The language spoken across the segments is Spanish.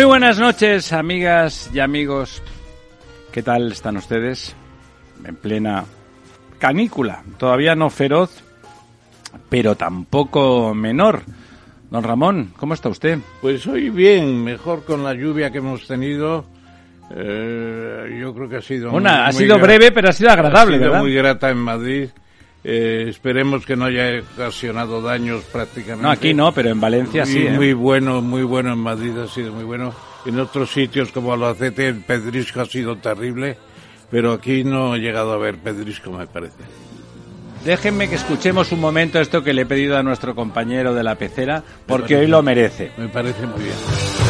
Muy buenas noches, amigas y amigos. ¿Qué tal están ustedes? En plena canícula, todavía no feroz, pero tampoco menor. Don Ramón, ¿cómo está usted? Pues hoy bien, mejor con la lluvia que hemos tenido. Eh, yo creo que ha sido Una, ha sido breve, pero ha sido agradable, ha sido ¿verdad? muy grata en Madrid. Eh, esperemos que no haya ocasionado daños prácticamente. No, aquí no, pero en Valencia muy, sí. ¿eh? Muy bueno, muy bueno en Madrid ha sido muy bueno. En otros sitios como Albacete el pedrisco ha sido terrible, pero aquí no he llegado a ver pedrisco, me parece. Déjenme que escuchemos un momento esto que le he pedido a nuestro compañero de la pecera, porque parece- hoy lo merece. Me parece muy bien.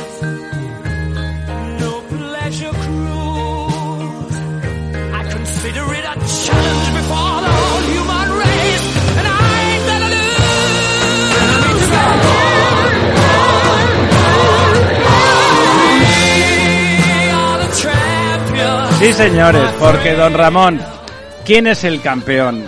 Sí, señores, porque don Ramón, ¿quién es el campeón?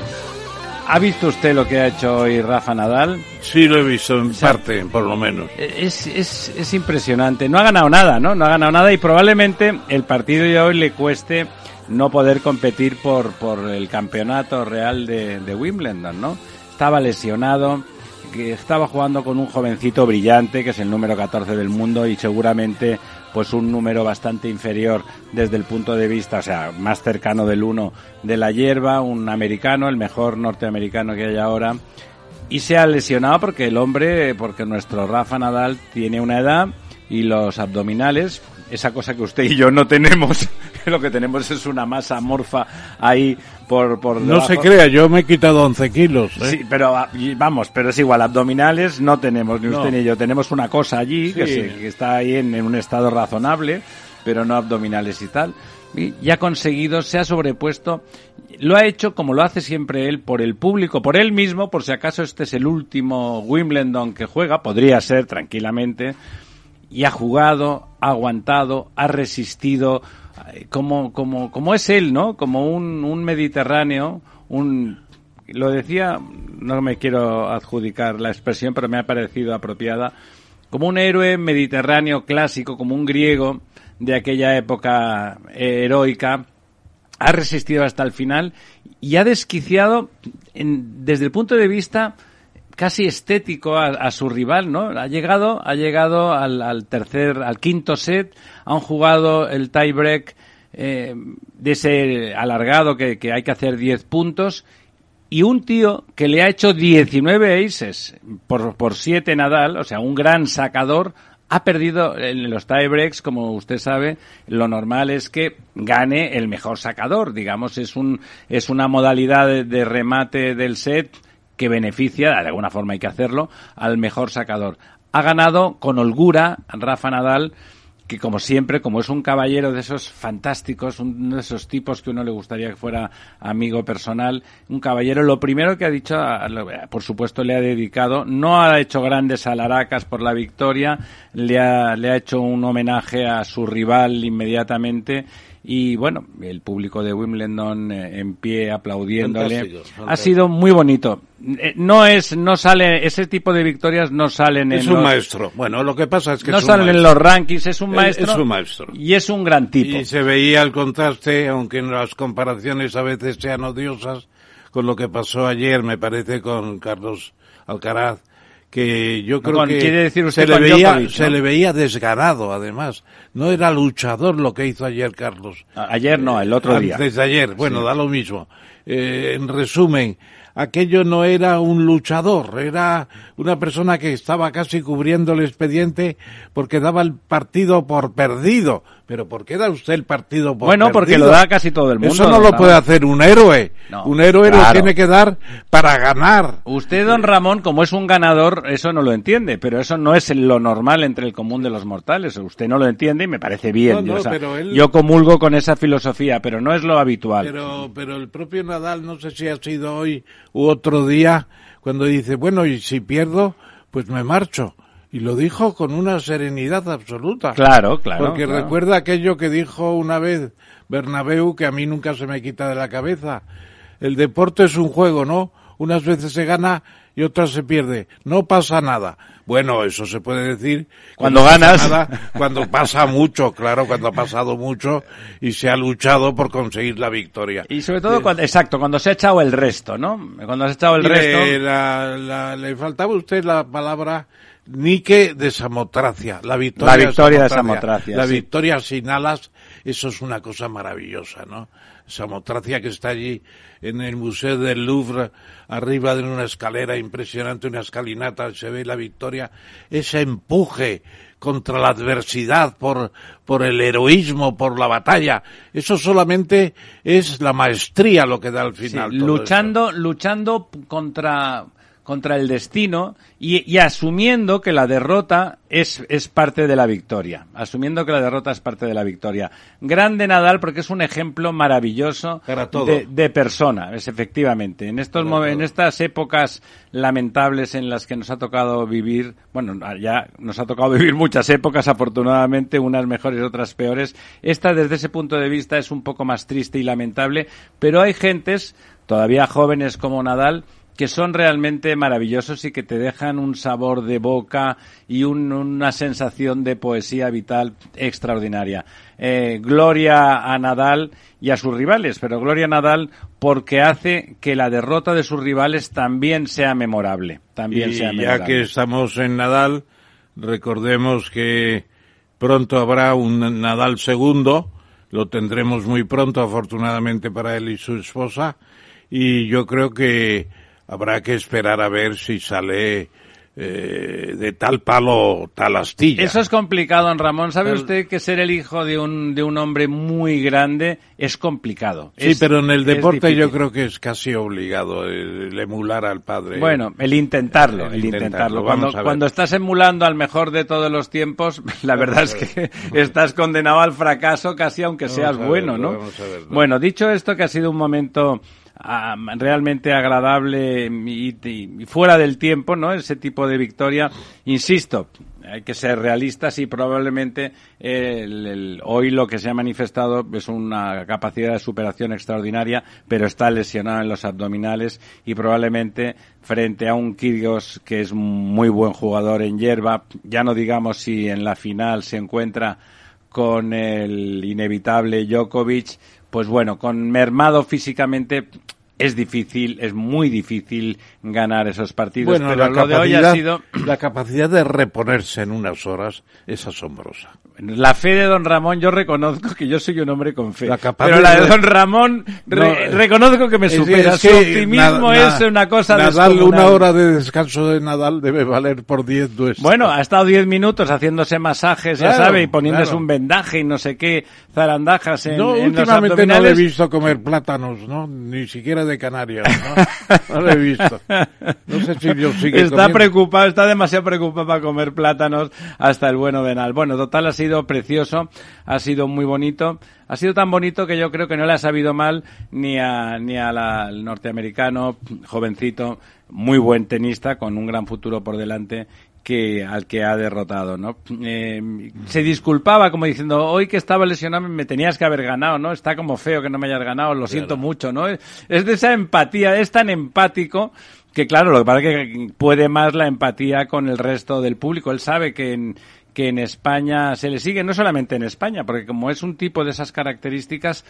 ¿Ha visto usted lo que ha hecho hoy Rafa Nadal? Sí lo he visto en sea, parte, por lo menos. Es, es, es impresionante. No ha ganado nada, ¿no? No ha ganado nada y probablemente el partido de hoy le cueste no poder competir por, por el campeonato real de, de Wimbledon, ¿no? Estaba lesionado, que estaba jugando con un jovencito brillante, que es el número 14 del mundo y seguramente pues un número bastante inferior desde el punto de vista, o sea, más cercano del uno de la hierba, un americano, el mejor norteamericano que hay ahora, y se ha lesionado porque el hombre, porque nuestro Rafa Nadal tiene una edad y los abdominales, esa cosa que usted y yo no tenemos, lo que tenemos es una masa morfa ahí por, por No se crea, yo me he quitado 11 kilos. ¿eh? Sí, pero ah, vamos, pero es igual, abdominales no tenemos, ni No. usted ni yo. Tenemos una cosa allí que, se- que está ahí en, en un estado razonable, pero no abdominales y tal. Y, ha conseguido, se ha sobrepuesto, lo ha hecho como lo hace siempre él, por el público, por él mismo, por si acaso este es el último Wimbledon que juega, podría ser tranquilamente, y ha jugado, ha aguantado, ha resistido, como, como, como es él, ¿no? Como un, un mediterráneo, un, lo decía, no me quiero adjudicar la expresión, pero me ha parecido apropiada, como un héroe mediterráneo clásico, como un griego de aquella época heroica, ha resistido hasta el final y ha desquiciado en, desde el punto de vista casi estético a, su rival, ¿no? Ha llegado, ha llegado al, tercer, al quinto set, han jugado el tiebreak eh, de ese alargado que, que hay que hacer 10 puntos y un tío que le ha hecho 19 aces por, por 7 Nadal, o sea, un gran sacador, ha perdido en los tiebreaks, como usted sabe, lo normal es que gane el mejor sacador, digamos, es un es una modalidad de remate del set que beneficia, de alguna forma hay que hacerlo, al mejor sacador. Ha ganado con holgura Rafa Nadal que como siempre, como es un caballero de esos fantásticos, uno de esos tipos que uno le gustaría que fuera amigo personal, un caballero, lo primero que ha dicho, por supuesto le ha dedicado, no ha hecho grandes alaracas por la victoria, le ha, le ha hecho un homenaje a su rival inmediatamente y bueno, el público de Wimbledon eh, en pie aplaudiéndole. Ha sido muy bonito. Eh, no es, no sale, ese tipo de victorias no salen en Es un maestro. Bueno, lo que pasa es que no es salen en los rankings, es un maestro. Es un maestro. Y es un gran tipo. Y se veía el contraste, aunque en las comparaciones a veces sean odiosas, con lo que pasó ayer, me parece, con Carlos Alcaraz, que yo creo que quiere decir usted se, le veía, Djokovic, se ¿no? le veía desganado, además. No era luchador lo que hizo ayer Carlos. Ayer no, el otro día. Antes de ayer, bueno, da lo mismo. Eh, en resumen, aquello no era un luchador, era una persona que estaba casi cubriendo el expediente porque daba el partido por perdido. Pero ¿por qué da usted el partido por Bueno, perdido? porque lo da casi todo el mundo. Eso no lo ¿sabes? puede hacer un héroe. No, un héroe lo tiene que dar para ganar. Usted, don Ramón, como es un ganador, eso no lo entiende, pero eso no es lo normal entre el común de los mortales. Usted no lo entiende y me parece bien. No, no, yo, o sea, pero él- yo comulgo con esa filosofía, pero no es lo habitual. Pero, pero el propio Nadal, no sé si ha sido hoy u otro día, cuando dice, bueno, y si pierdo, pues me marcho. Y lo dijo con una serenidad absoluta. Claro, claro. Porque claro. recuerda aquello que dijo una vez Bernabéu, que a mí nunca se me quita de la cabeza. El deporte es un juego, ¿no? Unas veces se gana y otras se pierde. No pasa nada. Bueno, eso se puede decir Cuando pasa ganas. nada, cuando pasa mucho, claro, cuando ha pasado mucho y se ha luchado por conseguir la victoria. Y sobre todo, cuando, exacto, cuando se ha echado el resto, ¿no? Cuando se ha echado el resto. Le, la- la- le faltaba a usted la palabra Nike de Samotracia. La victoria, La victoria de Samotracia, La sí. victoria sin alas, eso es una cosa maravillosa, ¿no? Samotracia que está allí en el Museo del Louvre, arriba de una escalera impresionante, una escalinata, se ve la victoria, ese empuje contra la adversidad, por, por el heroísmo, por la batalla. Eso solamente es la maestría lo que da al Sí, final. todo luchando, luchando contra, contra el destino y, y asumiendo que la derrota es, es parte de la victoria. Asumiendo que la derrota es parte de la victoria. Grande Nadal porque es un ejemplo maravilloso. De, de persona, es efectivamente. En estos en estas épocas lamentables en las que nos ha tocado vivir, bueno, ya nos ha tocado vivir muchas épocas, afortunadamente, unas mejores otras peores. Esta, desde ese punto de vista, es un poco más triste y lamentable, pero hay gentes, todavía jóvenes como Nadal, que son realmente maravillosos y que te dejan un sabor de boca y un- una sensación de poesía vital extraordinaria. Eh, gloria a Nadal y a sus rivales, pero gloria a Nadal porque hace que la derrota de sus rivales también sea memorable. También y sea ya memorable. que estamos en Nadal, recordemos que pronto habrá un Nadal segundo, lo tendremos muy pronto, afortunadamente para él y su esposa, y yo creo que habrá que esperar a ver si sale eh, de tal palo tal astilla. Eso es complicado, don Ramón. ¿Sabe Pero- usted que ser el hijo de un, de un hombre muy grande es complicado? Sí, Es- pero en el deporte yo creo que es casi obligado el, emular al padre. Bueno, el intentarlo, El el, intentarlo, Cuando, cuando estás emulando al mejor de todos los tiempos, la verdad es que estás condenado al fracaso casi aunque seas a bueno, ¿no? vamos a verlo. Bueno, dicho esto que ha sido un momento ah, realmente agradable y, fuera del tiempo, ¿no? Ese tipo de victoria, insisto, hay que ser realistas y probablemente el, hoy lo que se ha manifestado es una capacidad de superación extraordinaria, pero está lesionado en los abdominales y probablemente frente a un Kyrgios que es muy buen jugador en hierba, ya no digamos si en la final se encuentra con el inevitable Djokovic, pues bueno, con mermado físicamente es difícil, es muy difícil ganar esos partidos, Bueno, pero lo de hoy ha sido la capacidad de reponerse en unas horas es asombrosa. la fe de don Ramón, yo reconozco que yo soy un hombre con fe, La pero de- la de don Ramón No, eh, reconozco que me Es- supera, es su optimismo na- es na- una cosa Nadal, descomunal. una hora de descanso de Nadal debe valer por 10 nuestras. Bueno, ha estado 10 minutos haciéndose masajes, ya sabe, y poniéndose claro. un vendaje y no sé qué, zarandajas en, no, en los últimamente no le he visto comer plátanos, ¿no? Ni siquiera de Canarias, ¿no? No lo he visto. No sé si yo sigue Está comiendo. preocupado, está demasiado preocupado para comer plátanos hasta el bueno de Nal. Bueno, total ha sido precioso, ha sido muy bonito, ha sido tan bonito que yo creo que no le ha sabido mal ni a ni a la- al norteamericano jovencito, muy buen tenista con un gran futuro por delante que al que ha derrotado, ¿no? Eh, se disculpaba como diciendo, hoy que estaba lesionado me tenías que haber ganado, ¿no? Está como feo que no me hayas ganado, lo siento mucho, ¿no? Es de esa empatía, es tan empático que claro, lo que pasa es que puede más la empatía con el resto del público. Él sabe que en, que en España se le sigue, no solamente en España, porque como es un tipo de esas características,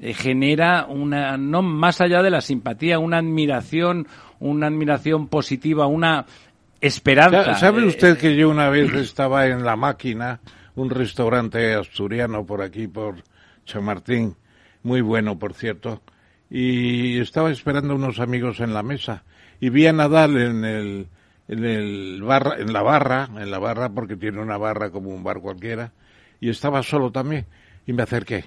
eh, genera una, no más allá de la simpatía, una admiración, una admiración positiva, una esperanza. Sa- ¿Sabe Eh, usted que yo una vez estaba en La Máquina, un restaurante asturiano por aquí, por Chamartín, muy bueno, por cierto, y estaba esperando unos amigos en la mesa y vi a Nadal en el en el barra, en la barra, en la barra porque tiene una barra como un bar cualquiera y estaba solo también y me acerqué.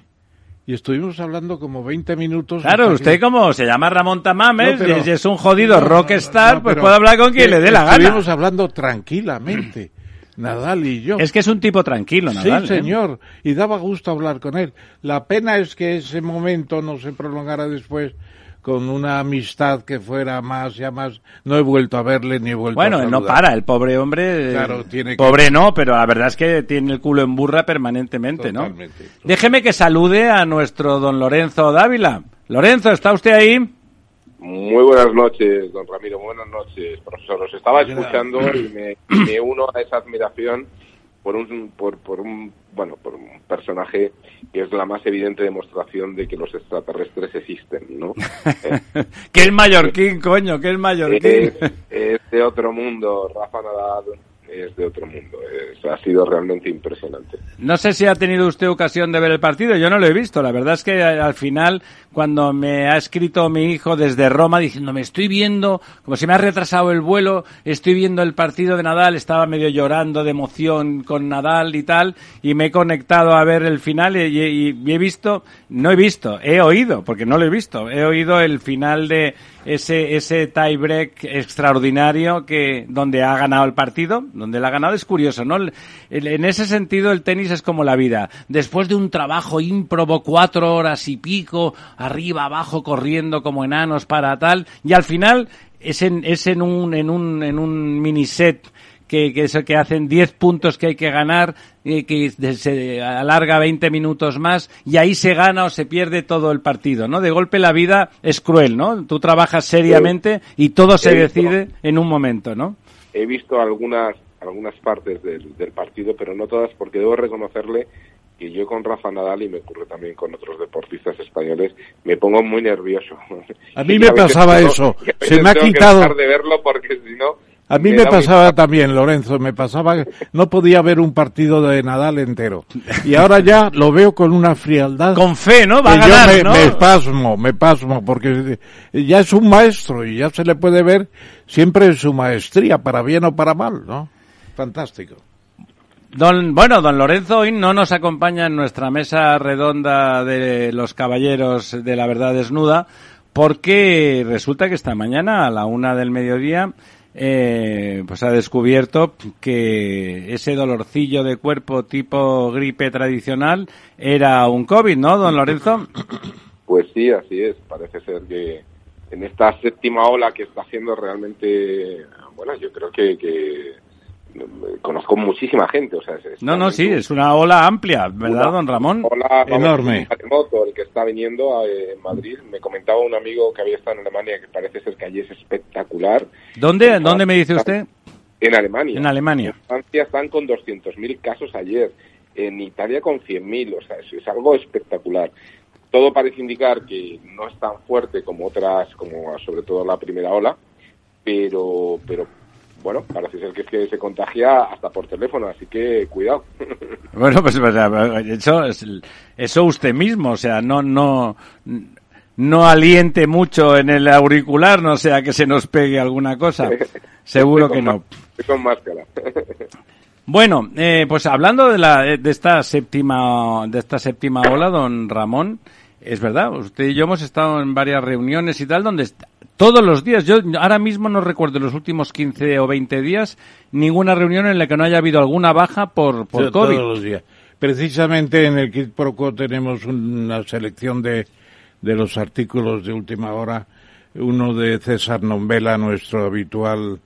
Y estuvimos hablando como 20 minutos. Claro, usted que- como se llama Ramón Tamames, No, pero- y es un jodido No, rockstar, no, pues puede hablar con quien que le dé la gana. Estuvimos hablando tranquilamente, Nadal y yo. Es que es un tipo tranquilo, Nadal. sí, ¿eh? señor, y daba gusto hablar con él. La pena es que ese momento no se prolongara después con una amistad que fuera más, ya más. No he vuelto a verle ni he vuelto Bueno, a él no para, el pobre hombre. eh, Claro, tiene que- Pobre no, pero la verdad es que tiene el culo en burra permanentemente, ¿no? Totalmente. Déjeme que salude a nuestro don Lorenzo Dávila. Lorenzo, ¿está usted ahí? Muy buenas noches, don Ramiro. Buenas noches, profesor. Os estaba escuchando y me, me uno a esa admiración por un, por, por un, bueno, por un personaje que es la más evidente demostración de que los extraterrestres existen, ¿no? Eh, que es mallorquín, coño, que es mallorquín. es, es de otro mundo. Rafa Nadal es de otro mundo. Ha sido realmente impresionante. No sé si ha tenido usted ocasión de ver el partido, yo no lo he visto. La verdad es que al final, cuando me ha escrito mi hijo desde Roma diciendo, me estoy viendo, como se me ha retrasado el vuelo, estoy viendo el partido de Nadal, estaba medio llorando de emoción con Nadal y tal, y me he conectado a ver el final y, y- y he visto, no he visto, he oído, porque no lo he visto, he oído el final de ese, ese tiebreak extraordinario que, donde ha ganado el partido, donde la ha ganado es curioso, ¿no? En ese sentido el tenis es como la vida. Después de un trabajo ímprobo, cuatro horas y pico, arriba, abajo, corriendo como enanos para tal, y al final es en, es en un, en un, en un mini set que, que eso que hacen 10 puntos que hay que ganar, eh, que se alarga 20 minutos más y ahí se gana o se pierde todo el partido, ¿no? De golpe la vida es cruel, ¿no? Tú trabajas seriamente y todo se He visto. decide en un momento, ¿no? He visto algunas algunas partes del, del partido, pero no todas, porque debo reconocerle que yo con Rafa Nadal, y me ocurre también con otros deportistas españoles, me pongo muy nervioso. A mí me a pasaba tengo- eso. Se me ha tengo que quitado. dejar de verlo porque si no... A mí me pasaba también, Lorenzo, me pasaba, no podía ver un partido de Nadal entero. Y ahora ya lo veo con una frialdad. Con fe, ¿no? Va a que yo ganar, me, ¿no? me pasmo, me pasmo, porque ya es un maestro y ya se le puede ver siempre en su maestría, para bien o para mal, ¿no? Fantástico. Don, bueno, don Lorenzo hoy no nos acompaña en nuestra mesa redonda de los caballeros de la verdad desnuda, porque resulta que esta mañana a la una del mediodía eh, pues ha descubierto que ese dolorcillo de cuerpo tipo gripe tradicional era un COVID, ¿no, don Lorenzo? Pues sí, así es. Parece ser que en esta séptima ola que está haciendo realmente, bueno, yo creo que, que conozco muchísima gente. O sea, es- No, no, sí, es una ola amplia, ¿verdad, una don Ramón? ola, Enorme. terremoto el que está viniendo eh, en Madrid. Me comentaba un amigo que había estado en Alemania que parece ser que allí es espectacular. ¿Dónde, ¿Dónde me dice usted? En Alemania. En Alemania. En Francia están con 200.000 casos ayer. En Italia con 100.000. O sea, es, es algo espectacular. Todo parece indicar que no es tan fuerte como otras, como sobre todo la primera ola, pero, pero bueno, parece ser que es que se contagia hasta por teléfono, así que cuidado. Bueno, pues, pues, eso, es- eso usted mismo, o sea, no, no, no aliente mucho en el auricular, no sea que se nos pegue alguna cosa. Seguro que no. con máscara. Bueno, eh, pues hablando de la de esta séptima de esta séptima ola, don Ramón, es verdad, usted y yo hemos estado en varias reuniones y tal donde todos los días, yo ahora mismo no recuerdo los últimos 15 o 20 días ninguna reunión en la que no haya habido alguna baja por por COVID. Todos los días. Precisamente en el Kit Pro Quo tenemos una selección de, de los artículos de última hora. Uno de César Nombela, nuestro habitual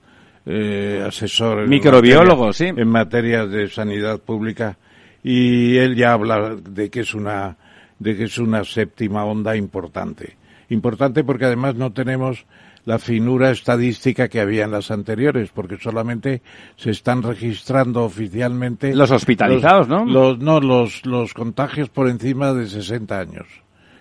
eh, asesor. en Microbiólogo, materia- sí. En materia de sanidad pública. Y él ya habla de que es una, de que es una séptima onda importante. Importante porque además no tenemos la finura estadística que había en las anteriores, porque solamente se están registrando oficialmente Los hospitalizados, ¿no? Los, no, los, los contagios por encima de 60 años.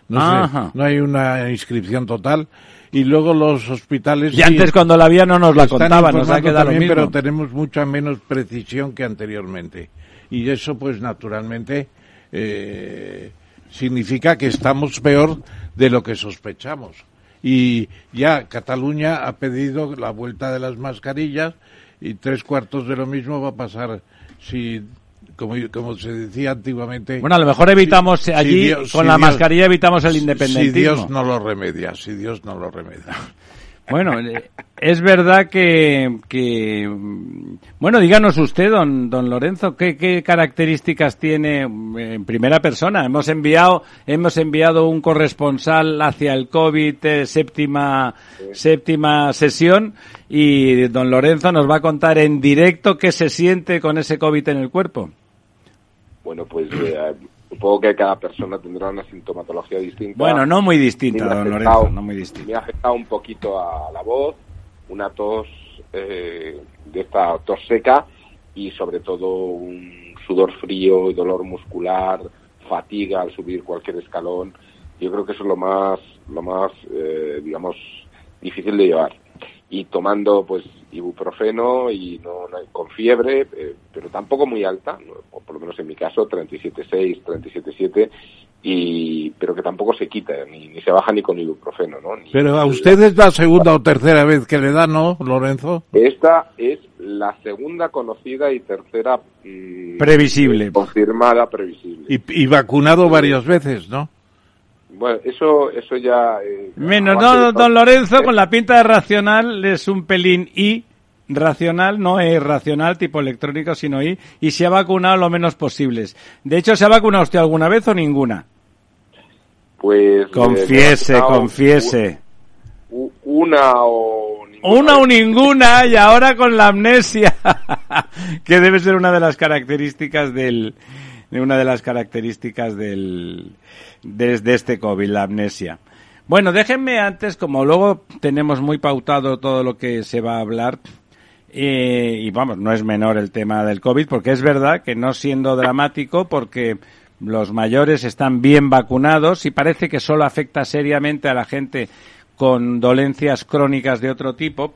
No, sé, no hay una inscripción total. Y luego los hospitales... Y antes cuando la había no nos la contaban, nos ha quedado lo también, mismo. pero tenemos mucha menos precisión que anteriormente. Y eso, pues, naturalmente, eh, significa que estamos peor de lo que sospechamos. Y ya Cataluña ha pedido la vuelta de las mascarillas y tres cuartos de lo mismo va a pasar si, como, como se decía antiguamente... Bueno, a lo mejor evitamos si- si allí Dios- con si la Dios- mascarilla evitamos el Si independentismo. Dios no lo remedia, si Dios no lo remedia. Bueno, eh, es verdad que, que, mm, bueno, díganos usted, don, don Lorenzo, ¿qué, qué características tiene mm, en primera persona. Hemos enviado, hemos enviado un corresponsal hacia el COVID eh, séptima, séptima sesión y don Lorenzo nos va a contar en directo qué se siente con ese COVID en el cuerpo. Bueno, pues eh, supongo que cada persona tendrá una sintomatología distinta. Bueno, no muy distinta, don afectado- Lorenzo, no muy distinta. Me ha afectado un poquito a la voz, una tos eh, de esta tos seca y sobre todo un sudor frío y dolor muscular, fatiga al subir cualquier escalón. Yo creo que eso es lo más, lo más, eh, digamos, difícil de llevar. Y tomando, pues, ibuprofeno y no, no- con fiebre, eh, pero tampoco muy alta, o por lo menos en mi caso, 37,6, 37,7, y, pero que tampoco se quita, ni, ni se baja ni con ibuprofeno, ¿no? Ni- Pero a usted es la segunda o tercera vez que le da, ¿no, Lorenzo? Esta es la segunda conocida y tercera mm, Previsible. confirmada previsible. Y, y vacunado varias veces, ¿no? Bueno, eso, eso ya. eh, Menos, no, don Lorenzo, con la pinta de racional es un pelín y racional, no es racional tipo electrónico, sino y, y se ha vacunado lo menos posibles. De hecho, ¿se ha vacunado usted alguna vez o ninguna? Pues. eh, Confiese, confiese. Una o. ninguna Una o ninguna y ahora con la amnesia, que debe ser una de las características del, de una de las características del, de, de este COVID, la amnesia. Bueno, déjenme antes, como luego tenemos muy pautado todo lo que se va a hablar, eh, y vamos, no es menor el tema del COVID, porque es verdad que no siendo dramático, porque los mayores están bien vacunados y parece que solo afecta seriamente a la gente con dolencias crónicas de otro tipo,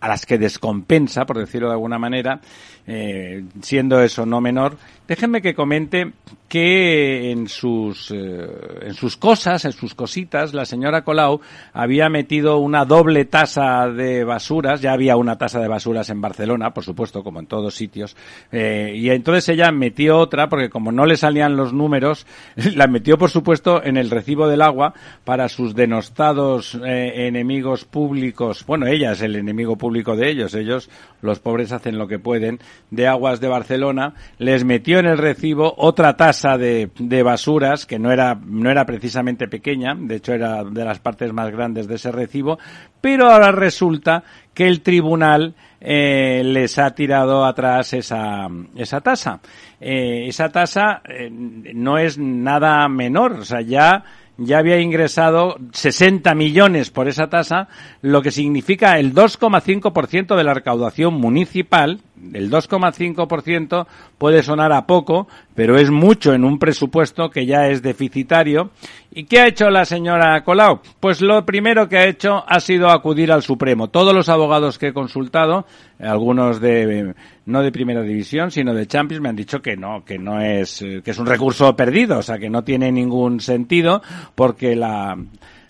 a las que descompensa, por decirlo de alguna manera, eh, siendo eso no menor. Déjenme que comente que en sus, eh, en sus cosas, en sus cositas, la señora Colau había metido una doble tasa de basuras, ya había una tasa de basuras en Barcelona, por supuesto, como en todos sitios, eh, y entonces ella metió otra, porque como no le salían los números, la metió, por supuesto, en el recibo del agua para sus denostados eh, enemigos públicos, bueno, ella es el enemigo público de ellos, ellos, los pobres, hacen lo que pueden, de Aguas de Barcelona, les metió en el recibo otra tasa de, de basuras, que no era, no era precisamente pequeña, de hecho era de las partes más grandes de ese recibo, pero ahora resulta que el tribunal eh, les ha tirado atrás esa, esa tasa. Eh, esa tasa eh, no es nada menor, o sea, ya ya había ingresado 60 millones por esa tasa, lo que significa el 2,5% de la recaudación municipal. El 2,5% puede sonar a poco, pero es mucho en un presupuesto que ya es deficitario. ¿Y qué ha hecho la señora Colau? Pues lo primero que ha hecho ha sido acudir al Supremo. Todos los abogados que he consultado, algunos de no de primera división, sino de Champions, me han dicho que no, que no es eh, que es un recurso perdido, o sea, que no tiene ningún sentido porque la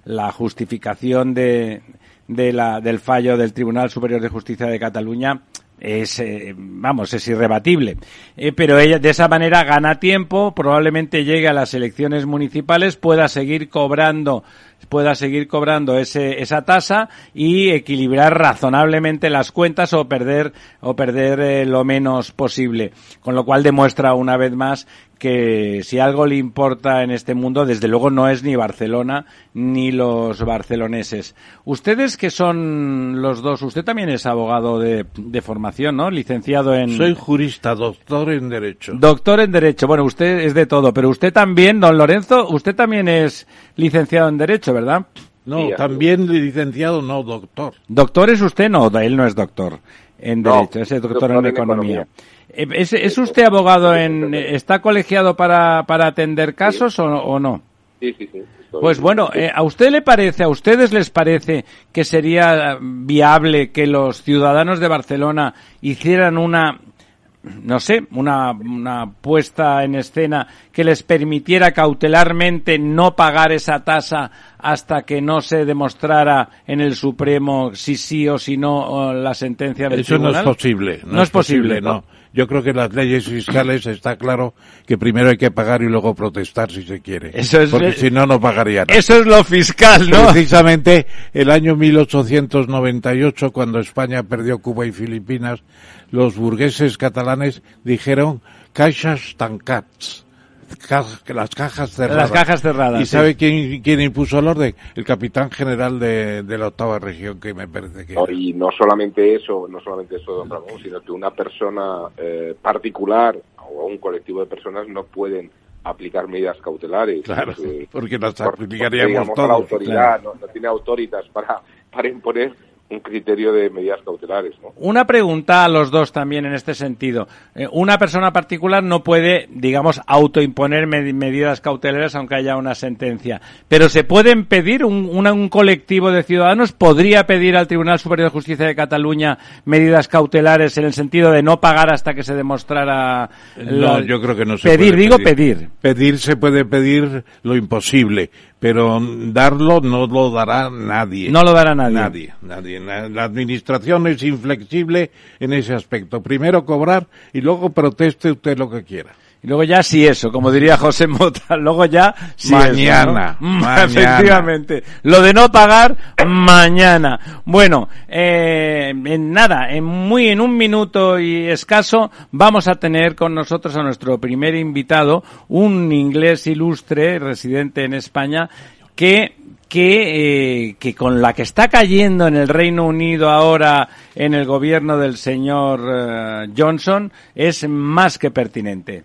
la justificación de, de la, del fallo del Tribunal Superior de Justicia de Cataluña es, eh, vamos, es irrebatible. Eh, pero ella de esa manera gana tiempo, probablemente llegue a las elecciones municipales, pueda seguir cobrando pueda seguir cobrando ese, esa tasa y equilibrar razonablemente las cuentas o perder o perder eh, lo menos posible con lo cual demuestra una vez más que si algo le importa en este mundo, desde luego no es ni Barcelona ni los barceloneses. Ustedes que son los dos, usted también es abogado de, de formación, ¿no? Licenciado en... Soy jurista, doctor en Derecho. Doctor en Derecho. Bueno, usted es de todo, pero usted también, don Lorenzo, usted también es licenciado en Derecho, ¿verdad? No, también licenciado, no, doctor. Doctor es usted, no, él no es doctor en Derecho, es doctor, en, economía. Eh, ¿Es, ¿Es, usted abogado en, está colegiado para, para atender casos o, o, no? Sí, sí, sí. Pues bueno, eh, ¿a usted le parece, a ustedes les parece que sería viable que los ciudadanos de Barcelona hicieran una, no sé, una, una puesta en escena que les permitiera cautelarmente no pagar esa tasa hasta que no se demostrara en el Supremo si sí o si no la sentencia del Eso tribunal? no es posible. No, es posible, no. Yo creo que en las leyes fiscales está claro que primero hay que pagar y luego protestar si se quiere. Eso es, porque si no, no pagarían. Eso es lo fiscal, ¿no? Precisamente el año 1898, cuando España perdió Cuba y Filipinas, los burgueses catalanes dijeron caixas tancats las cajas cerradas. Las cajas cerradas. ¿Y sí. sabe quién, quién impuso el orden? El capitán general de, de, la octava región, que me parece que. No, y no solamente eso, no solamente eso, don Ramón, sino que una persona eh, particular o un colectivo de personas no pueden aplicar medidas cautelares. Claro, eh, porque las por- aplicaríamos digamos, todos. la autoridad claro. no, no tiene autoritas para, para imponer un criterio de medidas cautelares, ¿no? Una pregunta a los dos también en este sentido. Eh, una persona particular no puede, digamos, autoimponer med- medidas cautelares aunque haya una sentencia. Pero se pueden pedir, un, una- un colectivo de ciudadanos podría pedir al Tribunal Superior de Justicia de Cataluña medidas cautelares en el sentido de no pagar hasta que se demostrara. No, la- yo creo que no se Pedir, puede digo pedir. pedir. Pedir se puede pedir lo imposible, pero darlo no lo dará nadie. No lo dará nadie. Nadie, nadie. La administración es inflexible en ese aspecto. Primero cobrar y luego proteste usted lo que quiera. Y luego ya sí eso, como diría José Mota, luego ya sí Mañana, eso, ¿no? mañana. Efectivamente. Lo de no pagar, mañana. Bueno, eh, en nada, en muy, en un minuto y escaso, vamos a tener con nosotros a nuestro primer invitado, un inglés ilustre, residente en España, que que, eh, que con la que está cayendo en el Reino Unido ahora en el gobierno del señor eh, Johnson es más que pertinente.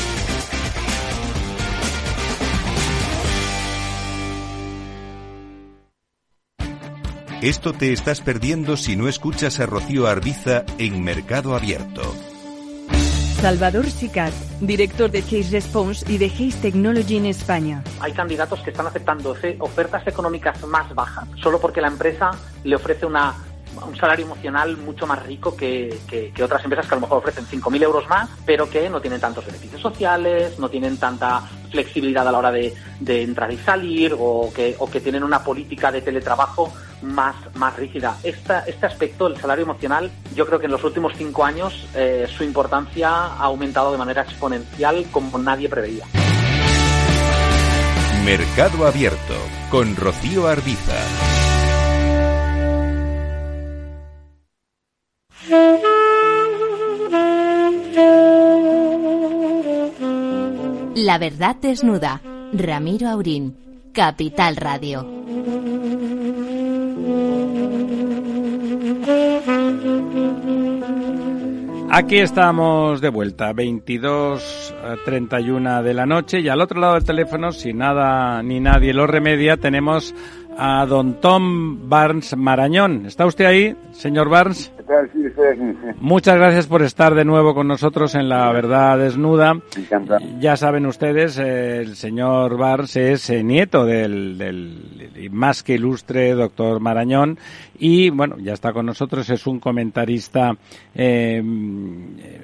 Esto te estás perdiendo si no escuchas a Rocío Arbiza en Mercado Abierto. Salvador Sicat, director de Chase Response y de Haze Technology en España. Hay candidatos que están aceptando ofertas económicas más bajas solo porque la empresa le ofrece una un salario emocional mucho más rico que, que, otras empresas que a lo mejor ofrecen 5.000 euros más, pero que no tienen tantos beneficios sociales, no tienen tanta flexibilidad a la hora de, de entrar y salir o que, o que tienen una política de teletrabajo más, más rígida. Esta, este aspecto, el salario emocional, yo creo que en los últimos cinco años eh, su importancia ha aumentado de manera exponencial como nadie preveía. Mercado Abierto con Rocío Arbiza. La verdad desnuda. Ramiro Aurín. Capital Radio. Aquí estamos de vuelta, 22.31 de la noche y al otro lado del teléfono, si nada ni nadie lo remedia, tenemos a don Tom Barnes Marañón. ¿Está usted ahí, señor Barnes? Muchas gracias por estar de nuevo con nosotros en La Verdad Desnuda. Ya saben ustedes, el señor Barnes es eh, nieto del, del, más que ilustre doctor Marañón y, bueno, ya está con nosotros, es un comentarista eh,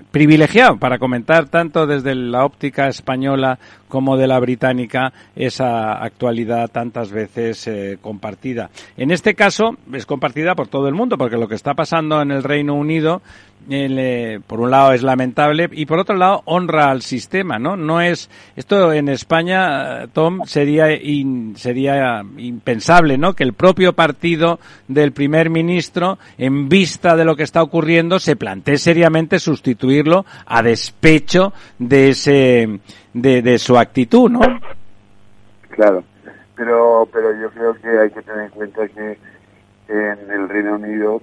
privilegiado para comentar tanto desde la óptica española como de la británica esa actualidad tantas veces eh, compartida. En este caso es compartida por todo el mundo porque lo que está pasando en el Reino Unido eh, por un lado es lamentable y por otro lado honra al sistema, ¿no? No es esto en España, Tom, sería sería impensable, ¿no? Que el propio partido del primer ministro, en vista de lo que está ocurriendo, se plantee seriamente sustituirlo a despecho de ese de, de su actitud, ¿no? Claro, pero pero yo creo que hay que tener en cuenta que en el Reino Unido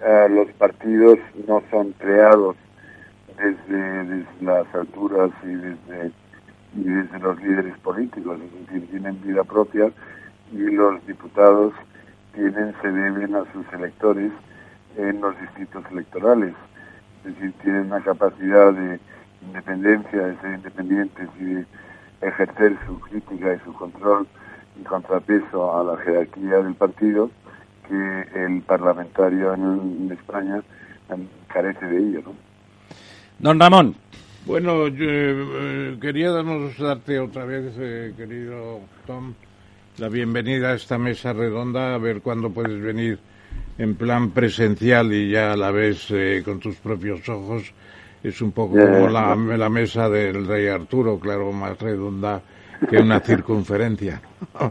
eh, los partidos no son creados desde, las alturas y desde, y desde los líderes políticos, es decir, tienen vida propia y los diputados tienen, se deben a sus electores en los distritos electorales, es decir, tienen una capacidad de independencia, de ser independientes y de ejercer su crítica y su control y contrapeso a la jerarquía del partido que el parlamentario en, España carece de ello, ¿no? Don Ramón. Bueno, yo, eh, quería darnos, darte otra vez, eh, querido Tom, la bienvenida a esta mesa redonda, a ver cuándo puedes venir en plan presencial y ya a la vez eh, con tus propios ojos. Es un poco como la, la, mesa del rey Arturo, claro, más redonda que una circunferencia.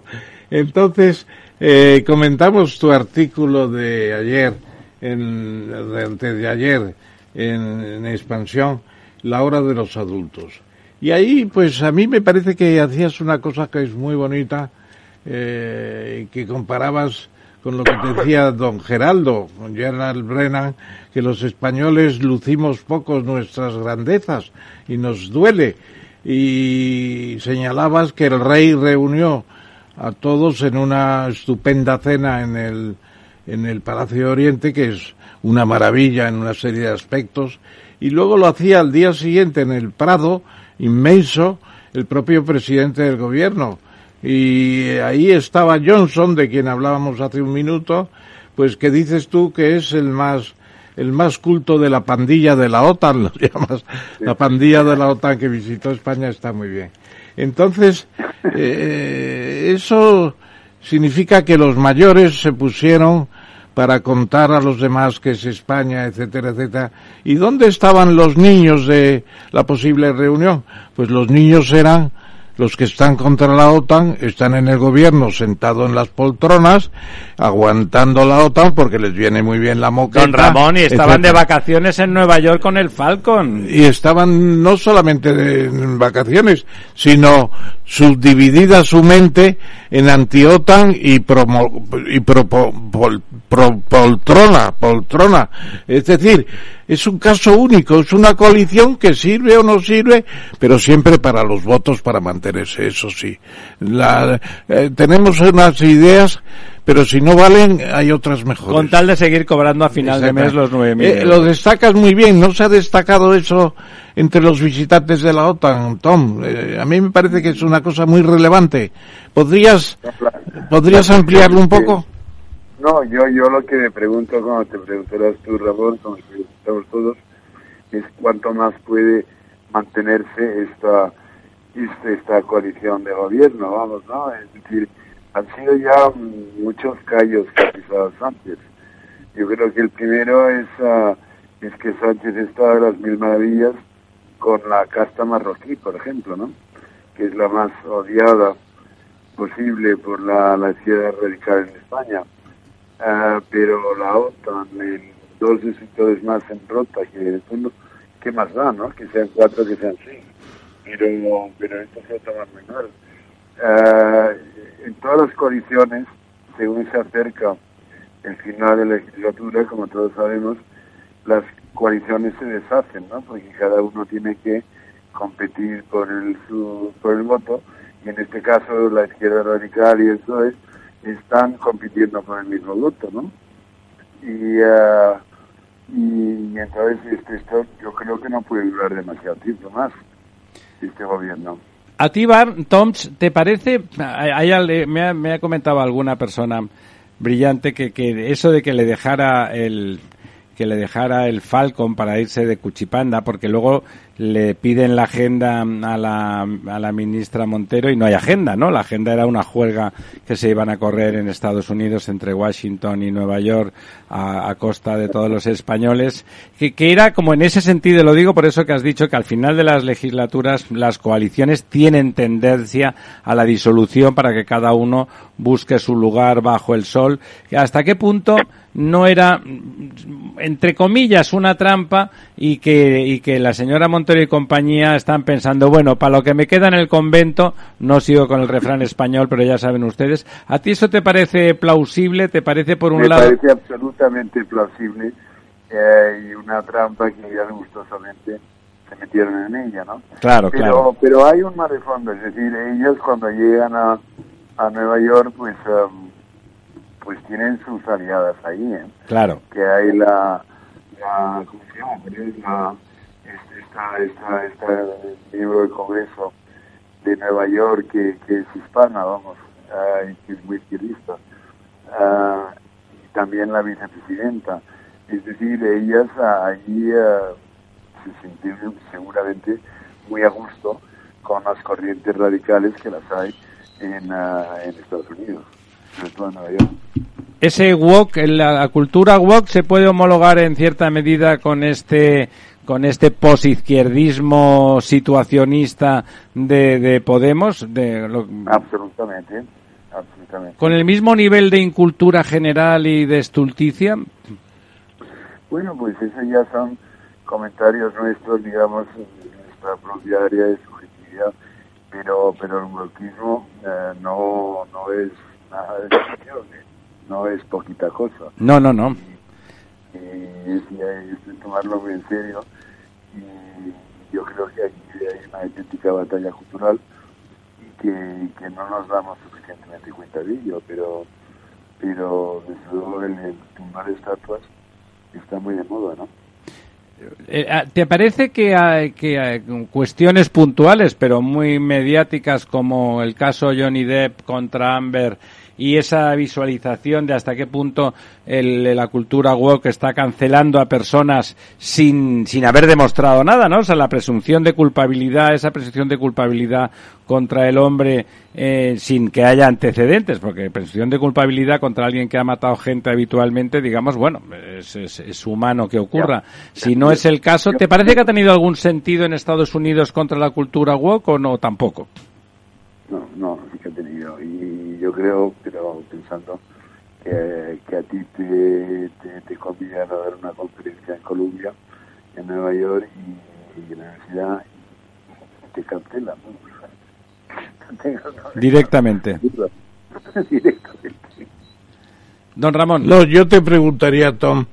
Entonces, eh, comentamos tu artículo de ayer, en, de antes de ayer, en, Expansión, La hora de los adultos. Y ahí, pues a mí me parece que hacías una cosa que es muy bonita, eh, que comparabas con lo que decía don Geraldo, Gerald Brennan, que los españoles lucimos pocos nuestras grandezas y nos duele. Y señalabas que el rey reunió a todos en una estupenda cena en el, en el Palacio de Oriente, que es una maravilla en una serie de aspectos, y luego lo hacía al día siguiente en el Prado, inmenso, el propio presidente del gobierno. Y ahí estaba Johnson, de quien hablábamos hace un minuto, pues que dices tú que es el más el más culto de la pandilla de la OTAN, lo llamas, la pandilla de la OTAN que visitó España está muy bien. Entonces, eh, eso significa que los mayores se pusieron para contar a los demás que es España, etcétera, etcétera. ¿Y dónde estaban los niños de la posible reunión? Pues los niños eran los que están contra la OTAN están en el gobierno sentados en las poltronas, aguantando la OTAN porque les viene muy bien la moqueta. Don Ramón, y estaban de vacaciones en Nueva York con el Falcon. Y estaban no solamente de en vacaciones, sino subdividida su mente en anti-OTAN y, promo, y pro, pol- pro- poltrona, poltrona. Es decir, es un caso único, es una coalición que sirve o no sirve, pero siempre para los votos para mantenerse, eso sí. La, eh, tenemos unas ideas, pero si no valen, hay otras mejores. Con tal de seguir cobrando a final de mes los 9.000 Eh, lo destacas muy bien, no se ha destacado eso entre los visitantes de la OTAN, Tom. Eh, a mí me parece que es una cosa muy relevante. ¿Podrías, podrías ampliarlo un poco? No, yo, yo lo que me pregunto, como te preguntarás tú, Ramón, como te preguntamos todos, es cuánto más puede mantenerse esta, esta, esta coalición de gobierno, vamos, ¿no? Es decir, han sido ya muchos callos que ha pisado Sánchez. Yo creo que el primero es, ah, es que Sánchez está a las mil maravillas con la casta marroquí, por ejemplo, ¿no? Que es la más odiada posible por la, la izquierda radical en España. Ah, pero la OTAN, en dos sectores más en rota, que el fondo, ¿qué más da, no? Que sean cuatro, que sean seis. Pero, pero esto es otra más menor. Ah, en todas las coaliciones, según se acerca el final de la legislatura, como todos sabemos, las coaliciones se deshacen, ¿no? Porque cada uno tiene que competir por el, su, por el voto, y en este caso la izquierda radical y el PSOE están compitiendo por el mismo ¿no? Y, ah, y entonces este, esto yo creo que no puede durar demasiado tiempo más, este gobierno. A ti, Bar, Toms, ¿te parece? al- me, ha, me ha comentado alguna persona brillante que, que eso de que le dejara el que le dejara el Falcon para irse de Cuchipanda, porque luego le piden la agenda a la, a la ministra Montero y no hay agenda, ¿no? La agenda era una juerga que se iban a correr en Estados Unidos entre Washington y Nueva York a, a costa de todos los españoles, que, que era como en ese sentido, lo digo por eso que has dicho que al final de las legislaturas las coaliciones tienen tendencia a la disolución para que cada uno busque su lugar bajo el sol. ¿Hasta qué punto no era, entre comillas, una trampa y que, y que la señora Montero y compañía están pensando, bueno, para lo que me queda en el convento, no sigo con el refrán español, pero ya saben ustedes. ¿A ti eso te parece plausible? ¿Te parece por un Me lado? parece absolutamente plausible eh, y una trampa que ya gustosamente se metieron en ella, ¿no? Claro, pero, claro. Pero hay un mar de fondo, es decir, ellos cuando llegan a, a Nueva York, pues, em, pues tienen sus aliadas ahí, ¿eh? Claro. que hay la, la ¿cómo se llama? La- es- esta, esta, esta miembro del Congreso de Nueva York que, que es hispana, vamos, y que es muy izquierdista. Ah, y también la vicepresidenta. Es decir, ellas allí ah, se sintieron seguramente muy a gusto con las corrientes radicales que las hay en, en Estados Unidos, sobre todo en Nueva York. Ese wok, la, cultura wok se puede homologar en cierta medida con este con este posizquierdismo situacionista de, de Podemos, de lo- Absolutamente, absolutamente. con el mismo nivel de incultura general y de estulticia. Bueno, pues eso ya son comentarios nuestros, digamos, en nuestra propia área de subjetividad, pero, pero el bloquismo eh, no, no es nada de excepción, ¿eh? No es poquita cosa. No, no, no. Y es, y hay que tomarlo muy en serio. Y yo creo que aquí hay una auténtica batalla cultural y que, y que no nos damos suficientemente cuenta de ello, pero, pero desde luego el, el tumbar estatuas está muy de moda, ¿no? Eh, ah, ¿Te parece que, hay, que hay cuestiones puntuales, pero muy mediáticas, como el caso Johnny Depp contra Amber y esa visualización de hasta qué punto el- la cultura woke está cancelando a personas sin, sin haber demostrado nada, ¿no? O sea, la presunción de culpabilidad, esa presunción de culpabilidad contra el hombre eh, sin que haya antecedentes, porque presunción de culpabilidad contra alguien que ha matado gente habitualmente, digamos, bueno, es, es- es humano que ocurra. Si no es el caso, ¿te parece que ha tenido algún sentido en Estados Unidos contra la cultura woke o no tampoco? No, no, sí que ha tenido. Y yo creo, pero pensando que, que a ti te, te, te convidan a dar una conferencia en Colombia, en Nueva York, y, y en la universidad, y te cancelan. ¿no? Directamente. Directamente. Don Ramón. No, yo te preguntaría, Tom,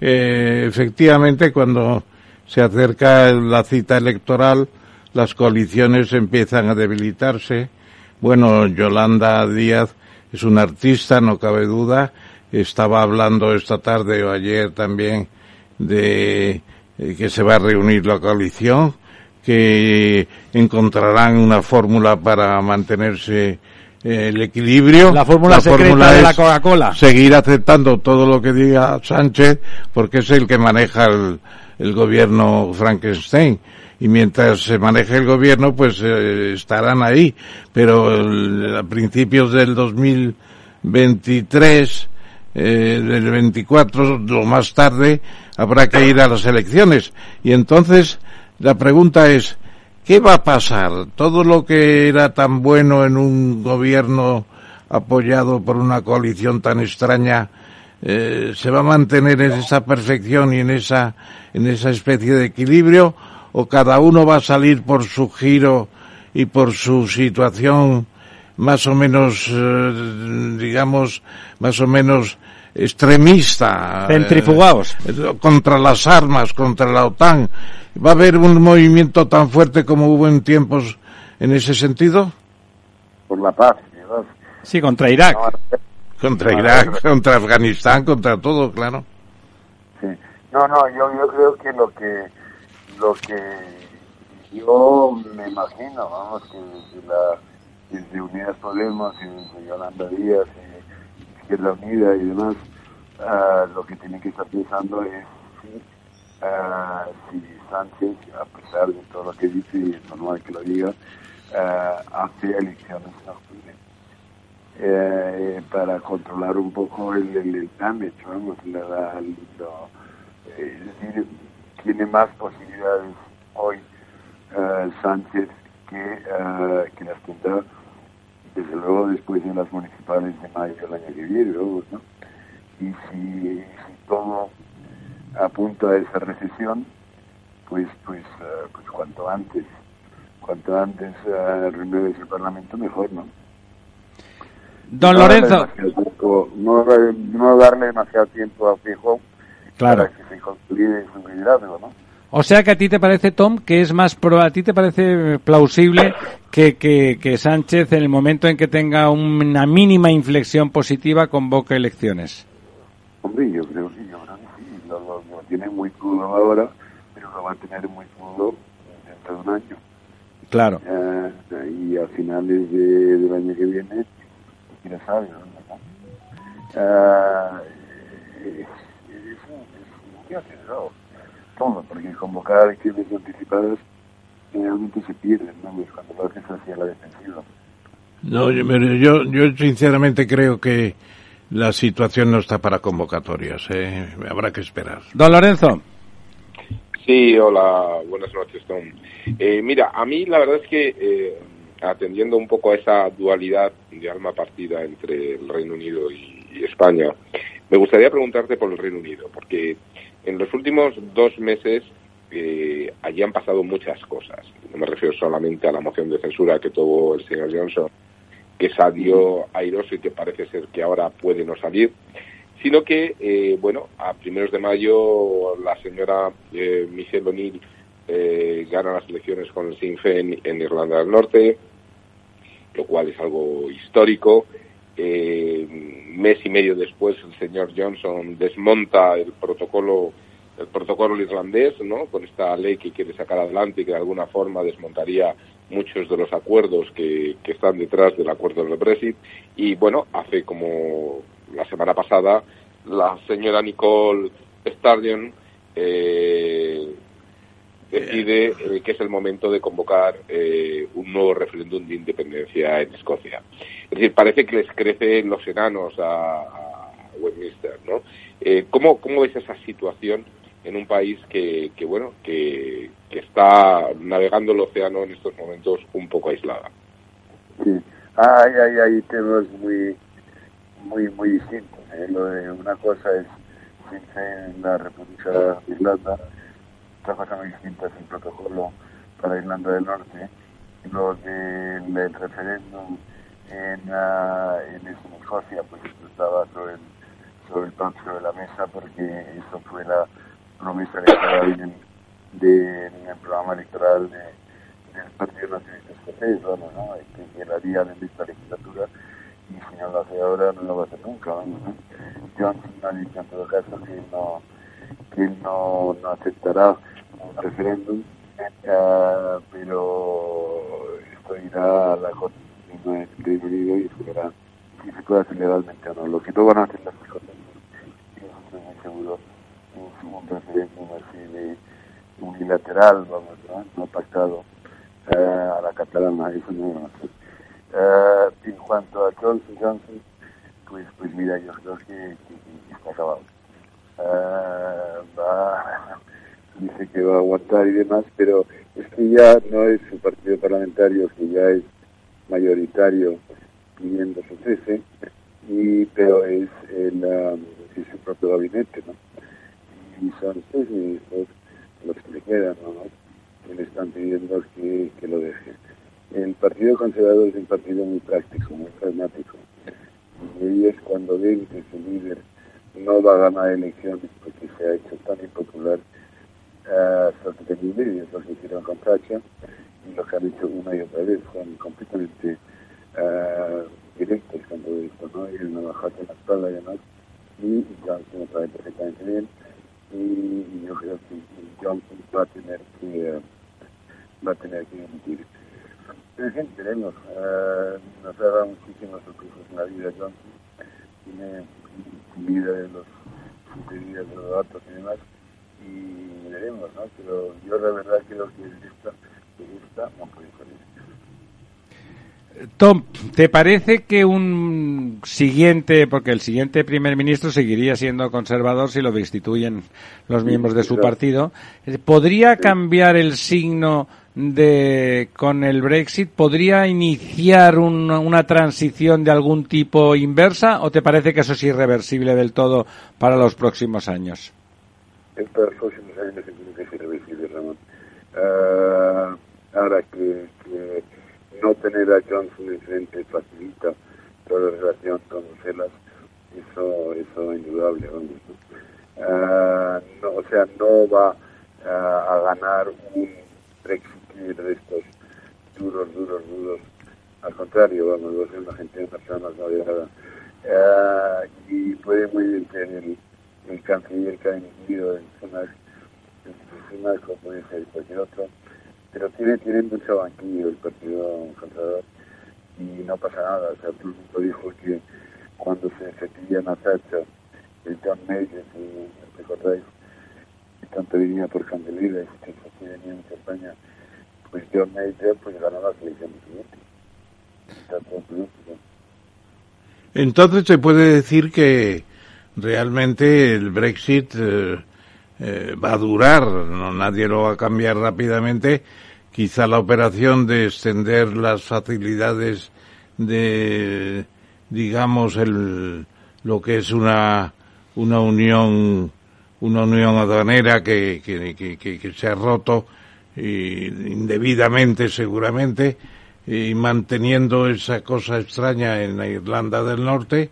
eh, efectivamente, cuando se acerca la cita electoral, las coaliciones empiezan a debilitarse. Bueno, Yolanda Díaz es una artista, no cabe duda. Estaba hablando esta tarde o ayer también de eh, que se va a reunir la coalición, que encontrarán una fórmula para mantenerse eh, el equilibrio. La fórmula secreta de la Coca-Cola. Seguir aceptando todo lo que diga Sánchez, porque es el que maneja el, el gobierno Frankenstein. Y mientras se maneje el gobierno, pues eh, estarán ahí. Pero el- a principios del 2023, eh, del 24, lo más tarde, habrá que ir a las elecciones. Y entonces, la pregunta es, ¿qué va a pasar? Todo lo que era tan bueno en un gobierno apoyado por una coalición tan extraña, eh, se va a mantener en esa perfección y en esa, en esa especie de equilibrio, o cada uno va a salir por su giro y por su situación más o menos, eh, digamos, más o menos extremista. Centrifugados. eh, contra las armas, contra la OTAN. ¿Va a haber un movimiento tan fuerte como hubo en tiempos en ese sentido? Por la paz, ¿verdad? Sí, contra Irak. Contra Irak, contra Afganistán, contra todo, claro. Sí. No, no, yo, yo creo que lo que lo que yo me imagino, vamos, que desde, la, desde Unidas Podemos y desde Yolanda Díaz y Izquierda Unida y demás, ah, lo que tienen que estar pensando es ah, si Sánchez, a pesar de todo lo que dice, y es normal que lo diga, ah, hace elecciones en octubre eh, para controlar un poco el, el, el damage, vamos, la, la- lo- eh, es decir, tiene más posibilidades hoy eh, Sánchez que, eh, que las tendrá, desde luego, después de las municipales de mayo del año que viene, ¿no? Y si, si todo apunta a esa recesión, pues, pues, eh, pues cuanto antes, cuanto antes renueves el Parlamento, mejor, ¿no? Don No Lorenzo. tiempo- no, no darle demasiado tiempo a Fijo Claro. para que se consolide su liderazgo, ¿no? O sea que a ti te parece, Tom, que es más pro, a ti te parece plausible que, que, que Sánchez en el momento en que tenga una mínima inflexión positiva convoque elecciones. Hombre, yo creo que, yo creo que sí, lo, lo- lo tiene muy crudo ahora, pero lo va a tener muy crudo dentro de un año. Claro. Eh, y a finales de- del año que viene, quién sabe, ¿no? Eh, es, es, es muy acelerado todo, porque convocar elecciones anticipadas generalmente se pierden, ¿no? Pues cuando lo haces hacia la defensiva. No, yo, yo sinceramente creo que la situación no está para convocatorias. ¿eh? Habrá que esperar. Don Lorenzo. Sí, hola, buenas noches, Tom. Eh, mira, a mí la verdad es que eh, atendiendo un poco a esa dualidad de alma partida entre el Reino Unido y, y España, me gustaría preguntarte por el Reino Unido, porque en los últimos dos meses eh, allí han pasado muchas cosas. No me refiero solamente a la moción de censura que tuvo el señor Johnson, que salió airoso y que parece ser que ahora puede no salir, sino que, eh, bueno, a primeros de mayo la señora eh, Michelle O'Neill eh, gana las elecciones con el Sinn Féin en Irlanda del Norte, lo cual es algo histórico. Eh, mes y medio después el señor Johnson desmonta el protocolo el protocolo irlandés, ¿no? Con esta ley que quiere sacar adelante y que de alguna forma desmontaría muchos de los acuerdos que, están detrás del acuerdo del Brexit. Y bueno, hace como la semana pasada la señora Nicole Sturgeon eh, decide eh, que es el momento de convocar eh, un nuevo referéndum de independencia en Escocia. Es decir, parece que les crecen los enanos a, Westminster, ¿no? Eh, ¿cómo, ¿Cómo ves esa situación en un país que, que bueno, que, que está navegando el océano en estos momentos un poco aislada? Sí, hay, hay, hay temas muy, muy, muy distintos. ¿eh? Lo de una cosa es la República de Irlanda, otra cosa muy distinta es el protocolo para Irlanda del Norte, lo del referéndum en, uh, en Escocia, pues estaba sobre el, sobre el sobre la mesa porque eso fue la promesa electoral en, de, en el programa electoral de, del Partido Nacionalista Escocés, bueno, ¿no? Este, que, que haría en esta legislatura y si no lo hace ahora no lo va a hacer nunca. ¿no? Johnson ha dicho en todo caso que no, que no, no aceptará un referéndum, uh, pero esto irá a la Corte del Reino y se verá si se puede hacer legalmente o no. Lo que no van a hacer las cosas, y eso estoy muy seguro, es un referéndum así de unilateral, vamos, ¿no? no pactado uh, a la catalana, eso no van a hacer. Uh, en cuanto a Johnson Johnson, pues, pues mira, yo creo que, que, que está acabado. Uh, va, dice que va a aguantar y demás, pero es que ya no es su partido parlamentario, que ya es mayoritario pidiendo su cese, y, pero es, el, um, es su propio gabinete, ¿no? Y son seis ministros los que le quedan, ¿no? Que le están pidiendo que, que lo deje. El Partido Conservador es un partido muy práctico, muy pragmático. Y ellos cuando ven que su líder no va a ganar elecciones porque se ha hecho tan impopular, uh, sostenible, y es lo que hicieron con Thatcher, y lo que han hecho una y otra vez, son completamente uh, directos todo esto, ¿no? Y el navajazo en la espalda y demás, y Johnson lo sabe perfectamente bien, y, yo creo que Johnson va a tener que, uh, va a tener que emitir. En fin, nos ha dado muchísimos sorpresas en la vida Johnson. Tiene vida de los de los datos y demás. Y veremos, ¿no? Pero yo la verdad creo que esta, esta no puede salir. Tom, ¿te parece que un siguiente, porque el siguiente primer ministro seguiría siendo conservador si lo destituyen los miembros de su partido, podría cambiar el signo de con el Brexit podría iniciar un, una transición de algún tipo inversa o te parece que eso es irreversible del todo para los próximos años? Para los próximos años es irreversible, Ramón. Uh, ahora que, que, no tener a Johnson en frente facilita toda la relación con Bruselas, eso eso es indudable, vamos. Uh, o sea, no va uh, a ganar un Brexit de estos duros, duros, duros. Al contrario, vamos, va a ser una gente una persona moderada. Uh, y puede muy bien ser el, canciller que ha emitido en zonas como puede ser cualquier otro, pero tiene, tiene mucho banquillo el Partido Conservador y no pasa nada. O sea, todo el mundo dijo que cuando se cepillan a el John Major, si recordáis, tanto venía por Candelilla, que se venía en España, pues John Major pues ganó la selección Entonces se puede decir que realmente el Brexit eh, eh, va a durar, no nadie lo va a cambiar rápidamente. Quizá la operación de extender las facilidades de, digamos, el, lo que es una, una unión, una unión aduanera que, que, que se ha roto y indebidamente seguramente y manteniendo esa cosa extraña en la Irlanda del Norte,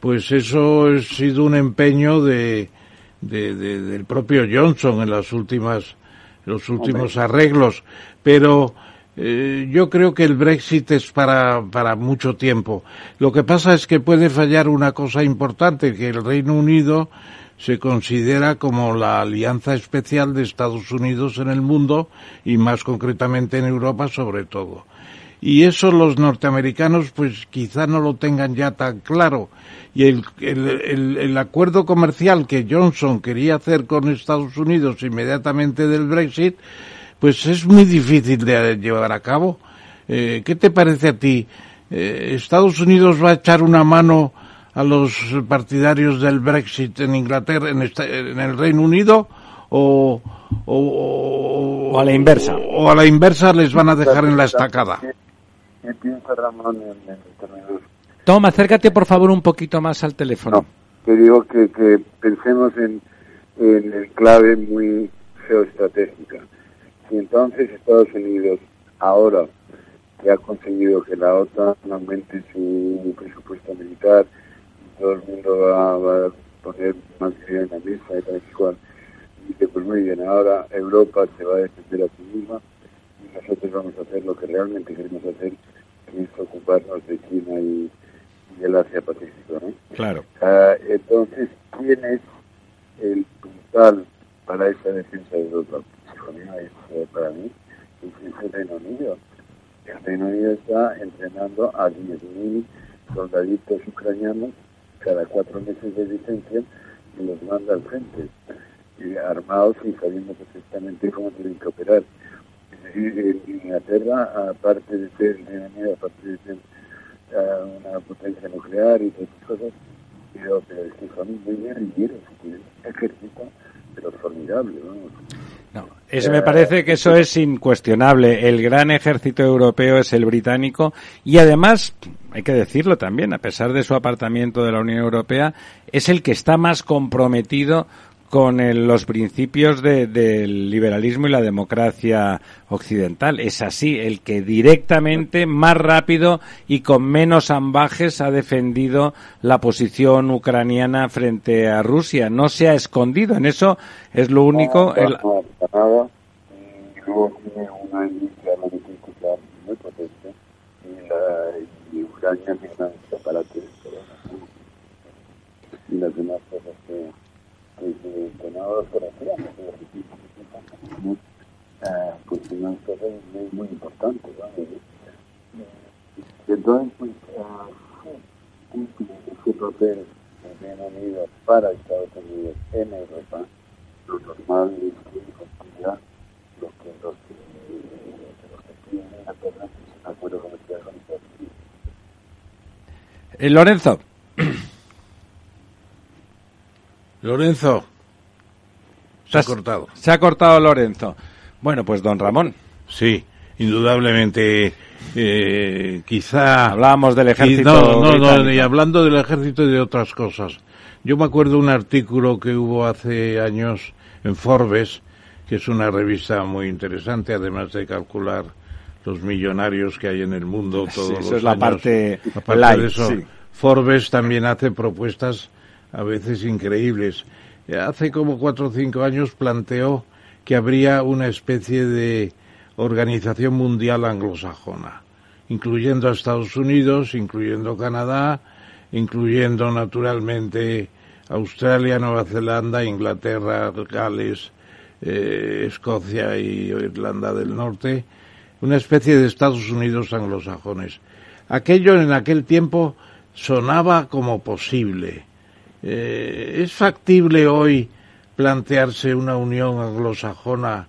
pues eso ha sido un empeño de, de, de del propio Johnson en las últimas los últimos Hombre. arreglos, pero eh, yo creo que el Brexit es para, para mucho tiempo. Lo que pasa es que puede fallar una cosa importante, que el Reino Unido se considera como la alianza especial de Estados Unidos en el mundo y más concretamente en Europa sobre todo. Y eso los norteamericanos pues quizá no lo tengan ya tan claro. Y el, el, el, acuerdo comercial que Johnson quería hacer con Estados Unidos inmediatamente del Brexit, pues es muy difícil de llevar a cabo. Eh, ¿Qué te parece a ti? Eh, ¿Estados Unidos va a echar una mano a los partidarios del Brexit en Inglaterra, en, este, en el Reino Unido, o, o, o, a la inversa. O, o, a la inversa les van a dejar en la estacada. ¿qué piensa Ramón en, en términos Tom, acércate por favor un poquito más al teléfono. No, te digo que, que pensemos en, en el clave muy geoestratégica. Si entonces Estados Unidos ahora que ha conseguido que la OTAN aumente su presupuesto militar, todo el mundo va, va a poner más dinero en la mesa y tal y cual, y dice, pues muy bien, ahora Europa se va a defender a sí misma y nosotros vamos a hacer lo que realmente queremos hacer, que es ocuparnos de China y, y el Asia Pacífico, ¿no? Claro. Ah, entonces, ¿quién es el puntal para esa defensa de Europa? Mío, es, eh, para mí, es el Reino Unido. El Reino Unido está entrenando a 10.000 soldaditos ucranianos cada cuatro meses de licencia y los manda al frente, y armados y sabiendo perfectamente cómo tienen que operar. Es decir, en Inglaterra, aparte de ser aparte de ser ah, una potencia nuclear y todas esas cosas, pero, es que son muy guerrilleros, tienen un ejército, pero formidable. No, eso me parece que eso es incuestionable. El gran ejército europeo es el británico y además, hay que decirlo también, a pesar de su apartamiento de la Unión Europea, es el que está más comprometido con el- los principios de- del liberalismo y la democracia occidental. Es así, el que directamente, más rápido y con menos ambajes ha defendido la posición ucraniana frente a Rusia. No se ha escondido. En eso es lo único. El- nada. Y Ucrania. Y las demás cosas que, cosas muy, importantes. ¿no? Y entonces, pues, sí, ese papel del Reino Unido para Estados Unidos en Europa, lo normal es que construya lo que los que, los que tienen Inglaterra es un acuerdo comercial con Estados Unidos. Eh, Lorenzo. Lorenzo, se ha cortado. Se ha cortado Lorenzo. Bueno, pues don Ramón. Sí, indudablemente, eh, quizá... Hablábamos del Y ejército. No, no, no, británico. y hablando del ejército y de otras cosas. Yo me acuerdo un artículo que hubo hace años en Forbes, que es una revista muy interesante, además de calcular los millonarios que hay en el mundo Sí, todos eso los es la años. parte Aparte light, de eso, sí. Forbes también hace propuestas a veces increíbles. Hace como cuatro o cinco años planteó que habría una especie de organización mundial anglosajona, incluyendo a Estados Unidos, incluyendo Canadá, incluyendo naturalmente Australia, Nueva Zelanda, Inglaterra, Gales, eh, Escocia y Irlanda del Norte, una especie de Estados Unidos anglosajones. Aquello en aquel tiempo sonaba como posible. Eh, ¿Es factible hoy plantearse una unión anglosajona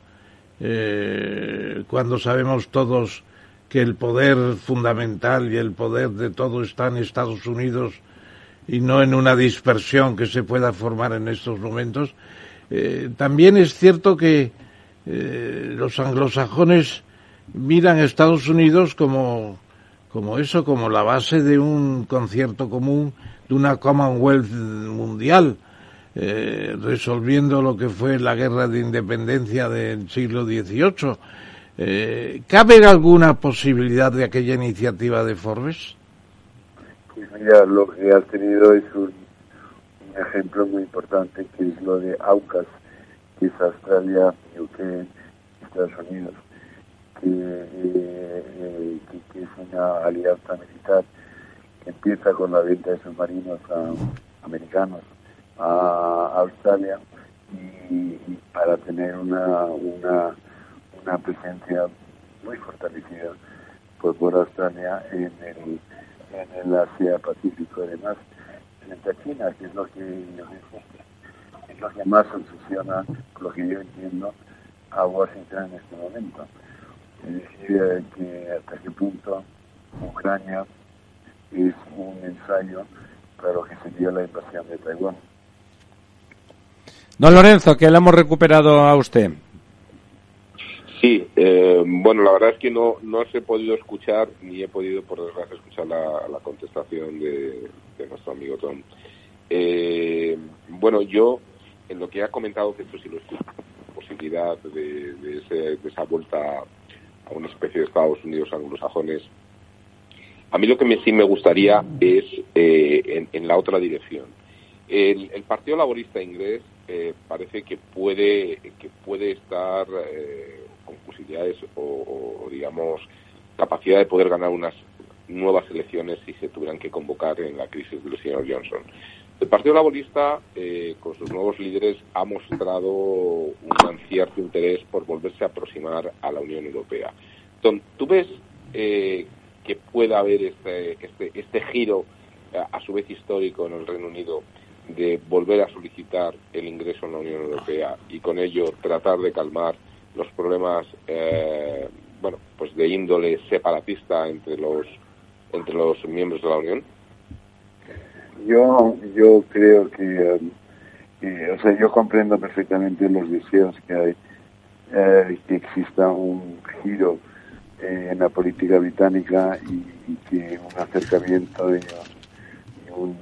eh, cuando sabemos todos que el poder fundamental y el poder de todo está en Estados Unidos y no en una dispersión que se pueda formar en estos momentos? Eh, también es cierto que los anglosajones miran Estados Unidos como, como eso, como la base de un concierto común, de una Commonwealth mundial, eh, resolviendo lo que fue la guerra de independencia del siglo XVIII. Eh, ¿Cabe alguna posibilidad de aquella iniciativa de Forbes? Pues mira, lo que has tenido es un, un ejemplo muy importante que es lo de AUKUS, que es Australia, UK, Estados Unidos, que, eh, eh, que, es una alianza militar que empieza con la venta de submarinos a americanos a Australia y, para tener una, una, una presencia muy fortalecida por, por Australia en el, en el Asia Pacífico además frente a China que es lo que es lo que más obsesiona por lo que yo entiendo a Washington en este momento es decir eh, que hasta qué punto Ucrania es un ensayo para lo que sería la invasión de Taiwán Don Lorenzo, que le hemos recuperado a usted. Sí, eh, bueno, la verdad es que no, no os he podido escuchar, ni he podido, por desgracia, escuchar la, la contestación de, de nuestro amigo Tom. Eh, bueno, yo, en lo que ha comentado, que esto sí lo escucho, posibilidad de, de, ese- de esa vuelta a una especie de Estados Unidos anglosajones, a mí lo que me, sí me gustaría es eh, en, la otra dirección. El, el Partido Laborista inglés eh, parece que puede que puede estar eh, con posibilidades o, o, digamos capacidad de poder ganar unas nuevas elecciones si se tuvieran que convocar en la crisis del señor Johnson. El Partido Laborista, eh, con sus nuevos líderes, ha mostrado un cierto interés por volverse a aproximar a la Unión Europea. ¿tú ves eh, que pueda haber este, este, este giro, a, a su vez histórico, en el Reino Unido de volver a solicitar el ingreso en la Unión Europea y con ello tratar de calmar los problemas eh, bueno pues de índole separatista entre los entre los miembros de la Unión Yo, yo creo que, um, que, o sea, yo comprendo perfectamente los deseos que hay, eh, que exista un giro eh, en la política británica y, que un acercamiento de un,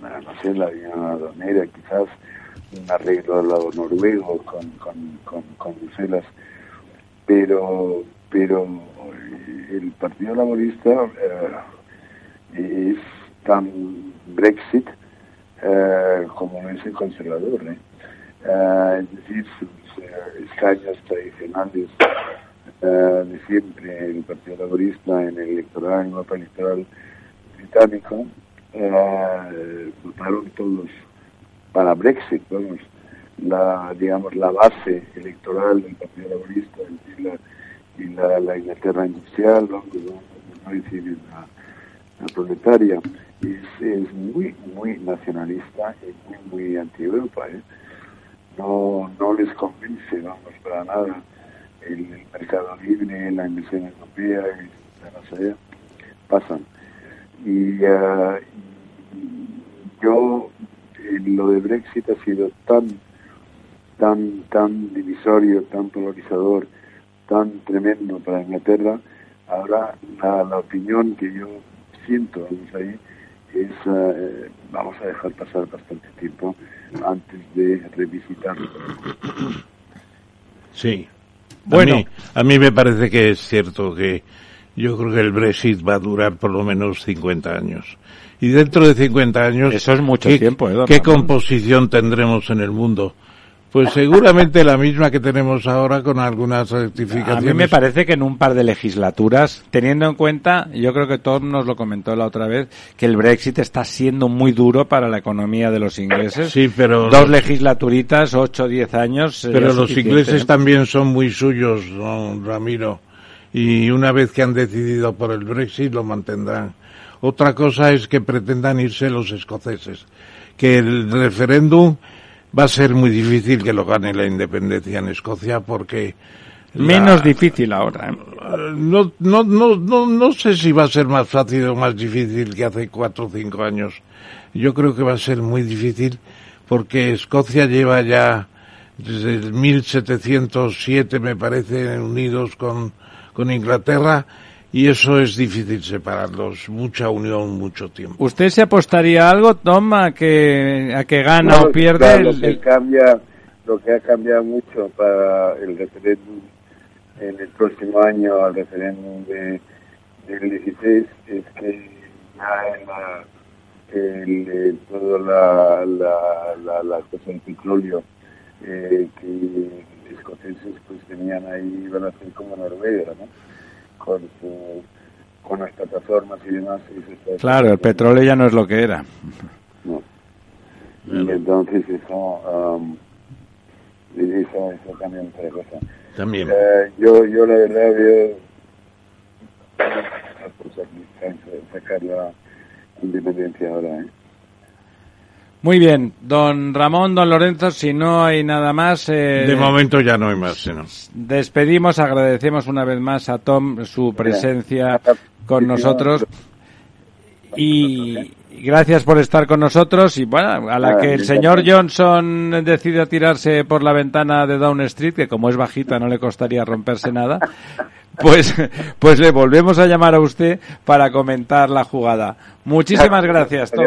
no sé, la Aduanera, quizás un arreglo al lado noruego con, con, con, con Bruselas, pero, pero el Partido Laborista eh, es tan Brexit eh, como es el conservador. Eh, es decir, sus eh, escaños tradicionales eh, de siempre el Partido Laborista, en el electoral, en el mapa electoral británico, votaron todos para Brexit, la, digamos, la base electoral del Partido Laborista y la, la, la Inglaterra industrial, no decir la proletaria, es, es muy, muy nacionalista y muy, muy anti-Europa. ¿eh? No, no les convence, vamos, para nada el, mercado libre, la inversión europea, no pasan. Y, uh, yo, lo de Brexit ha sido tan, tan, tan divisorio, tan polarizador, tan tremendo para Inglaterra. Ahora, la, la opinión que yo siento, ahí, es, uh, vamos a dejar pasar bastante tiempo antes de revisitarlo. Sí. Bueno. A mí, a mí me parece que es cierto que yo creo que el Brexit va a durar por lo menos 50 años. Y dentro de 50 años... Eso es mucho ¿qué, tiempo, ¿eh, ¿Qué composición tendremos en el mundo? Pues seguramente la misma que tenemos ahora con algunas A rectificaciones. mí me parece que en un par de legislaturas, teniendo en cuenta, yo creo que Tom nos lo comentó la otra vez, que el Brexit está siendo muy duro para la economía de los ingleses. Sí, pero... Dos legislaturitas, ocho diez años. sería Pero los ingleses también son muy suyos, don Ramiro. Y una vez que han decidido por el Brexit lo mantendrán. Otra cosa es que pretendan irse los escoceses. Que el referéndum va a ser muy difícil que lo gane la independencia en Escocia porque... la- Menos difícil ahora. ¿eh? Eh, No, no, no, no, no sé si va a ser más fácil o más difícil que hace cuatro o cinco años. Yo creo que va a ser muy difícil porque Escocia lleva ya desde el 1707, me parece, unidos con, con Inglaterra y eso es difícil separarlos. Mucha unión, mucho tiempo. ¿Usted se apostaría algo, Tom, a que, a que gana No, o pierde? claro, el- lo que cambia, lo que ha cambiado mucho para el referéndum en el próximo año al referéndum de, del 16 es que ya en la, el, el- toda la, la, la, la cosa del petróleo eh, que los escoceses pues tenían ahí, iban a ser como Noruega, ¿no? Con, su, con las plataformas y demás. eso está- Claro, el petróleo ya no es lo que era. no. Y entonces eso, um, eso, eso cambia mucha cosa. También. Eh, yo, yo la verdad veo sacar la independencia ahora. ¿eh? Muy bien, don Ramón, don Lorenzo, si no hay nada más, eh, De momento ya no hay más, sino. despedimos, agradecemos una vez más a Tom su presencia con nosotros y, gracias por estar con nosotros y bueno, a la que el señor. Johnson decida tirarse por la ventana de Down Street, que como es bajita no le costaría romperse nada, pues, pues le volvemos a llamar a usted para comentar la jugada. Muchísimas gracias, Tom.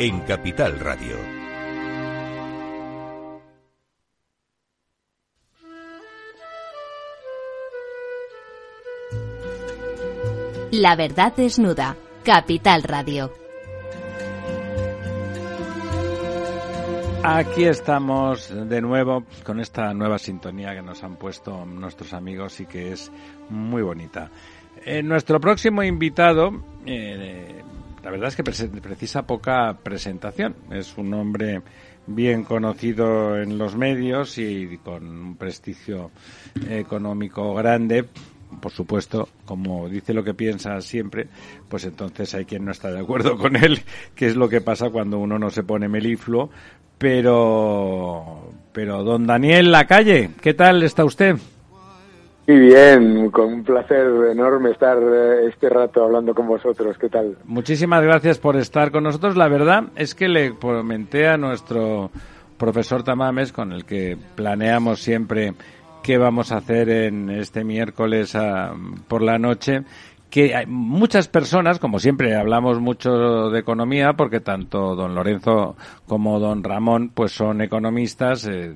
en Capital Radio. La verdad desnuda. Capital Radio. Aquí estamos de nuevo con esta nueva sintonía que nos han puesto nuestros amigos y que es muy bonita. Eh, nuestro próximo invitado, eh, la verdad es que precisa poca presentación. Es un hombre bien conocido en los medios y con un prestigio económico grande. Por supuesto, como dice lo que piensa siempre, pues entonces hay quien no está de acuerdo con él, que es lo que pasa cuando uno no se pone melifluo. Pero, pero don Daniel Lacalle, ¿qué tal está usted? Y bien, con un placer enorme estar eh, este rato hablando con vosotros. ¿Qué tal? Muchísimas gracias por estar con nosotros. La verdad es que le comenté a nuestro profesor Tamames, con el que planeamos siempre qué vamos a hacer en este miércoles ah, por la noche, que hay muchas personas, como siempre hablamos mucho de economía, porque tanto don Lorenzo como don Ramón pues son economistas, eh,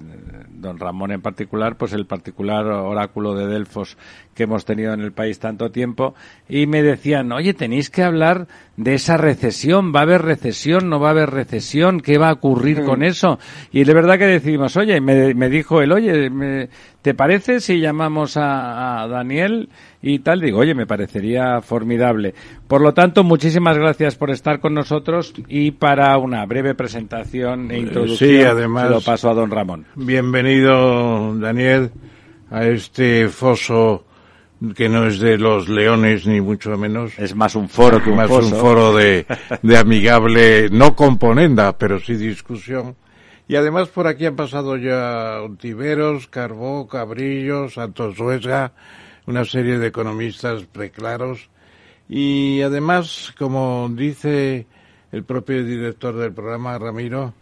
don Ramón en particular, pues el particular oráculo de Delfos que hemos tenido en el país tanto tiempo, y me decían, oye, tenéis que hablar de esa recesión, va a haber recesión, no va a haber recesión, ¿qué va a ocurrir con eso? Y de verdad que decidimos, oye, me, me dijo él, oye, me- ¿te parece si llamamos a, a Daniel y tal? Digo, oye, me parecería formidable. Por lo tanto, muchísimas gracias por estar con nosotros y para una breve presentación e introducción, Sí, además- se lo paso a don Ramón. Bienvenido, Daniel, a este foso que no es de los leones ni mucho menos. Es más un foro que un más foso. un foro de, de amigable, no componenda, pero sí discusión. Y además por aquí han pasado ya Ontiveros, Carbó, Cabrillo, Santos Huesga, una serie de economistas preclaros. Y además, como dice el propio director del programa, Ramiro,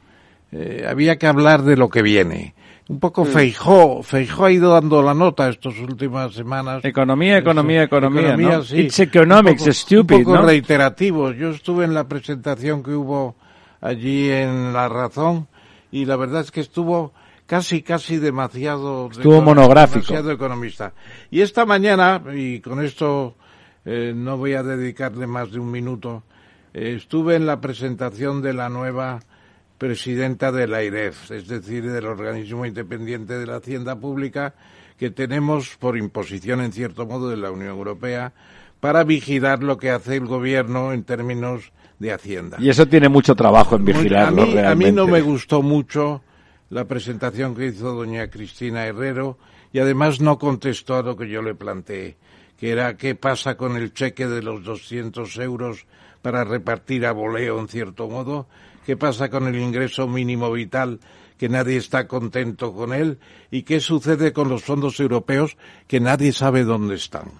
eh, había que hablar de lo que viene. Un poco Feijó, Feijó ha ido dando la nota estas últimas semanas. Economía, economía, economía, ¿no? sí. It's economics, Un poco- stupid, un poco ¿no? reiterativo. Yo estuve en la presentación que hubo allí en La Razón y la verdad es que estuvo casi, casi demasiado... Estuvo monográfico. Demasiado economista. Y esta mañana, y con esto eh, no voy a dedicarle más de un minuto, eh, estuve en la presentación de la nueva presidenta de la IREF, es decir, del organismo independiente de la Hacienda Pública que tenemos por imposición, en cierto modo, de la Unión Europea para vigilar lo que hace el gobierno en términos de Hacienda. Y eso tiene mucho trabajo en vigilarlo a mí, a realmente. mí no me gustó mucho la presentación que hizo doña Cristina Herrero y además no contestó a lo que yo le planteé, que era qué pasa con el cheque de los 200 euros para repartir a voleo en cierto modo? ¿Qué pasa con el ingreso mínimo vital que nadie está contento con él? ¿Y qué sucede con los fondos europeos que nadie sabe dónde están?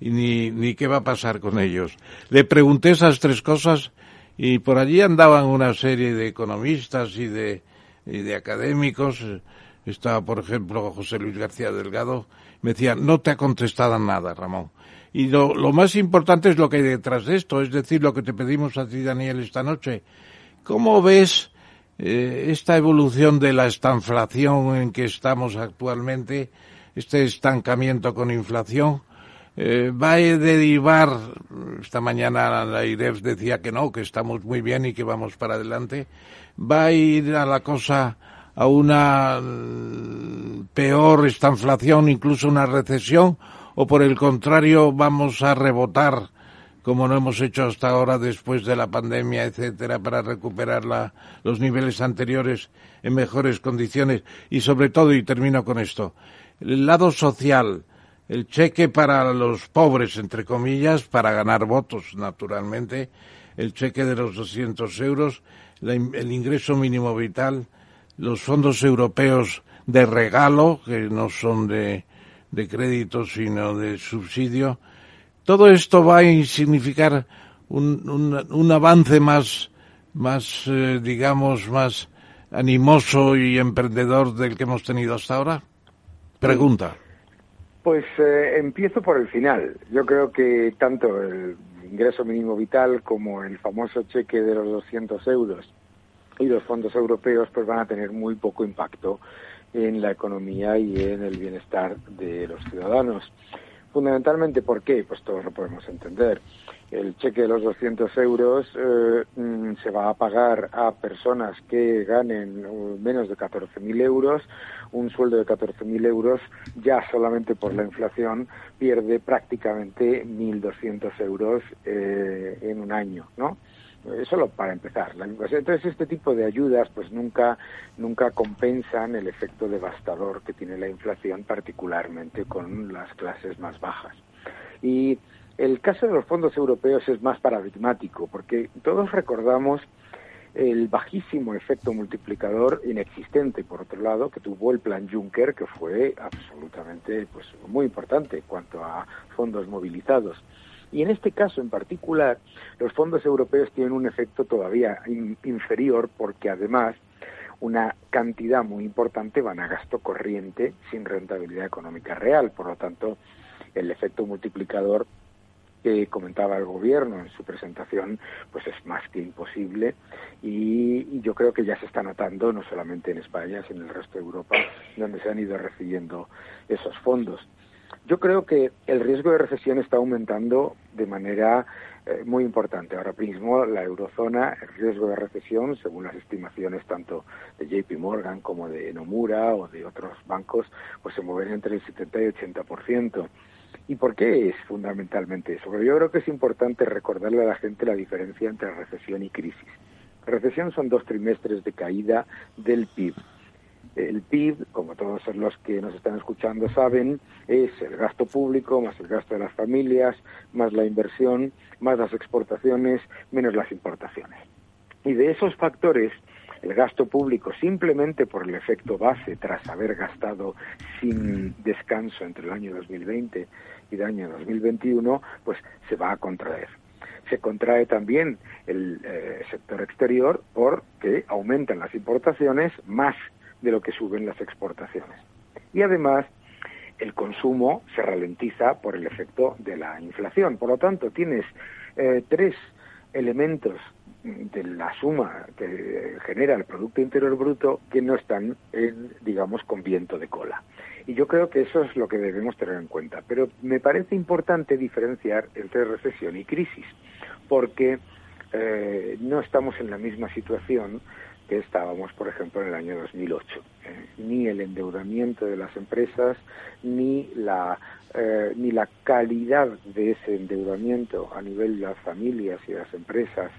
Y ni, ni qué va a pasar con ellos. Le pregunté esas tres cosas y por allí andaban una serie de economistas y de, y de académicos. Estaba, por ejemplo, José Luis García Delgado. Me decía, no te ha contestado nada, Ramón. Y lo, lo más importante es lo que hay detrás de esto, es decir, lo que te pedimos a ti, Daniel, esta noche. ¿Cómo ves eh, esta evolución de la estanflación en que estamos actualmente, este estancamiento con inflación? Eh, va a derivar, esta mañana la IREF decía que no, que estamos muy bien y que vamos para adelante, va a ir a la cosa a una mm, peor estanflación, incluso una recesión, o por el contrario vamos a rebotar como no hemos hecho hasta ahora después de la pandemia, etcétera, para recuperar la, los niveles anteriores en mejores condiciones. Y sobre todo, y termino con esto, el lado social, el cheque para los pobres, entre comillas, para ganar votos, naturalmente, el cheque de los 200 euros, el ingreso mínimo vital, los fondos europeos de regalo, que no son de, de crédito, sino de subsidio, todo esto va a significar un, un, un avance más, más eh, digamos, más animoso y emprendedor del que hemos tenido hasta ahora? Pregunta. Pues eh, empiezo por el final. Yo creo que tanto el ingreso mínimo vital como el famoso cheque de los 200 euros y los fondos europeos pues van a tener muy poco impacto en la economía y en el bienestar de los ciudadanos. Fundamentalmente, ¿por qué? Pues todos lo podemos entender. El cheque de los 200 euros eh, mm, se va a pagar a personas que ganen uh, menos de 14.000 euros. Un sueldo de 14.000 euros ya solamente por la inflación pierde prácticamente 1.200 euros eh, en un año, ¿no? Eh, solo para empezar. Entonces este tipo de ayudas pues nunca, nunca compensan el efecto devastador que tiene la inflación, particularmente con las clases más bajas. Y el caso de los fondos europeos es más paradigmático, porque todos recordamos el bajísimo efecto multiplicador inexistente, por otro lado, que tuvo el plan Juncker, que fue absolutamente pues, muy importante en cuanto a fondos movilizados. Y en este caso en particular, los fondos europeos tienen un efecto todavía inferior porque además una cantidad muy importante van a gasto corriente sin rentabilidad económica real. Por lo tanto, el efecto multiplicador que comentaba el gobierno en su presentación, pues es más que imposible y, yo creo que ya se está notando no solamente en España, sino en el resto de Europa, donde se han ido recibiendo esos fondos. Yo creo que el riesgo de recesión está aumentando de manera eh, muy importante. Ahora mismo la eurozona, el riesgo de recesión, según las estimaciones tanto de JP Morgan como de Nomura o de otros bancos, pues se mueven entre el 70 y 80%. ¿Y por qué es fundamentalmente eso? Porque yo creo que es importante recordarle a la gente la diferencia entre recesión y crisis. Recesión son dos trimestres de caída del PIB el PIB, como todos los que nos están escuchando saben, es el gasto público más el gasto de las familias, más la inversión, más las exportaciones, menos las importaciones. Y de esos factores, el gasto público, simplemente por el efecto base, tras haber gastado sin descanso entre el año 2020 y el año 2021, pues se va a contraer se contrae también el eh, sector exterior porque aumentan las importaciones más de lo que suben las exportaciones. Y además, el consumo se ralentiza por el efecto de la inflación. Por lo tanto, tienes eh, tres elementos de la suma que genera el Producto Interior Bruto que no están, digamos, con viento de cola. Y yo creo que eso es lo que debemos tener en cuenta. Pero me parece importante diferenciar entre recesión y crisis, porque eh, no estamos en la misma situación que estábamos, por ejemplo, en el año 2008. Eh, ni el endeudamiento de las empresas, ni la, eh, ni la calidad de ese endeudamiento a nivel de las familias y las empresas,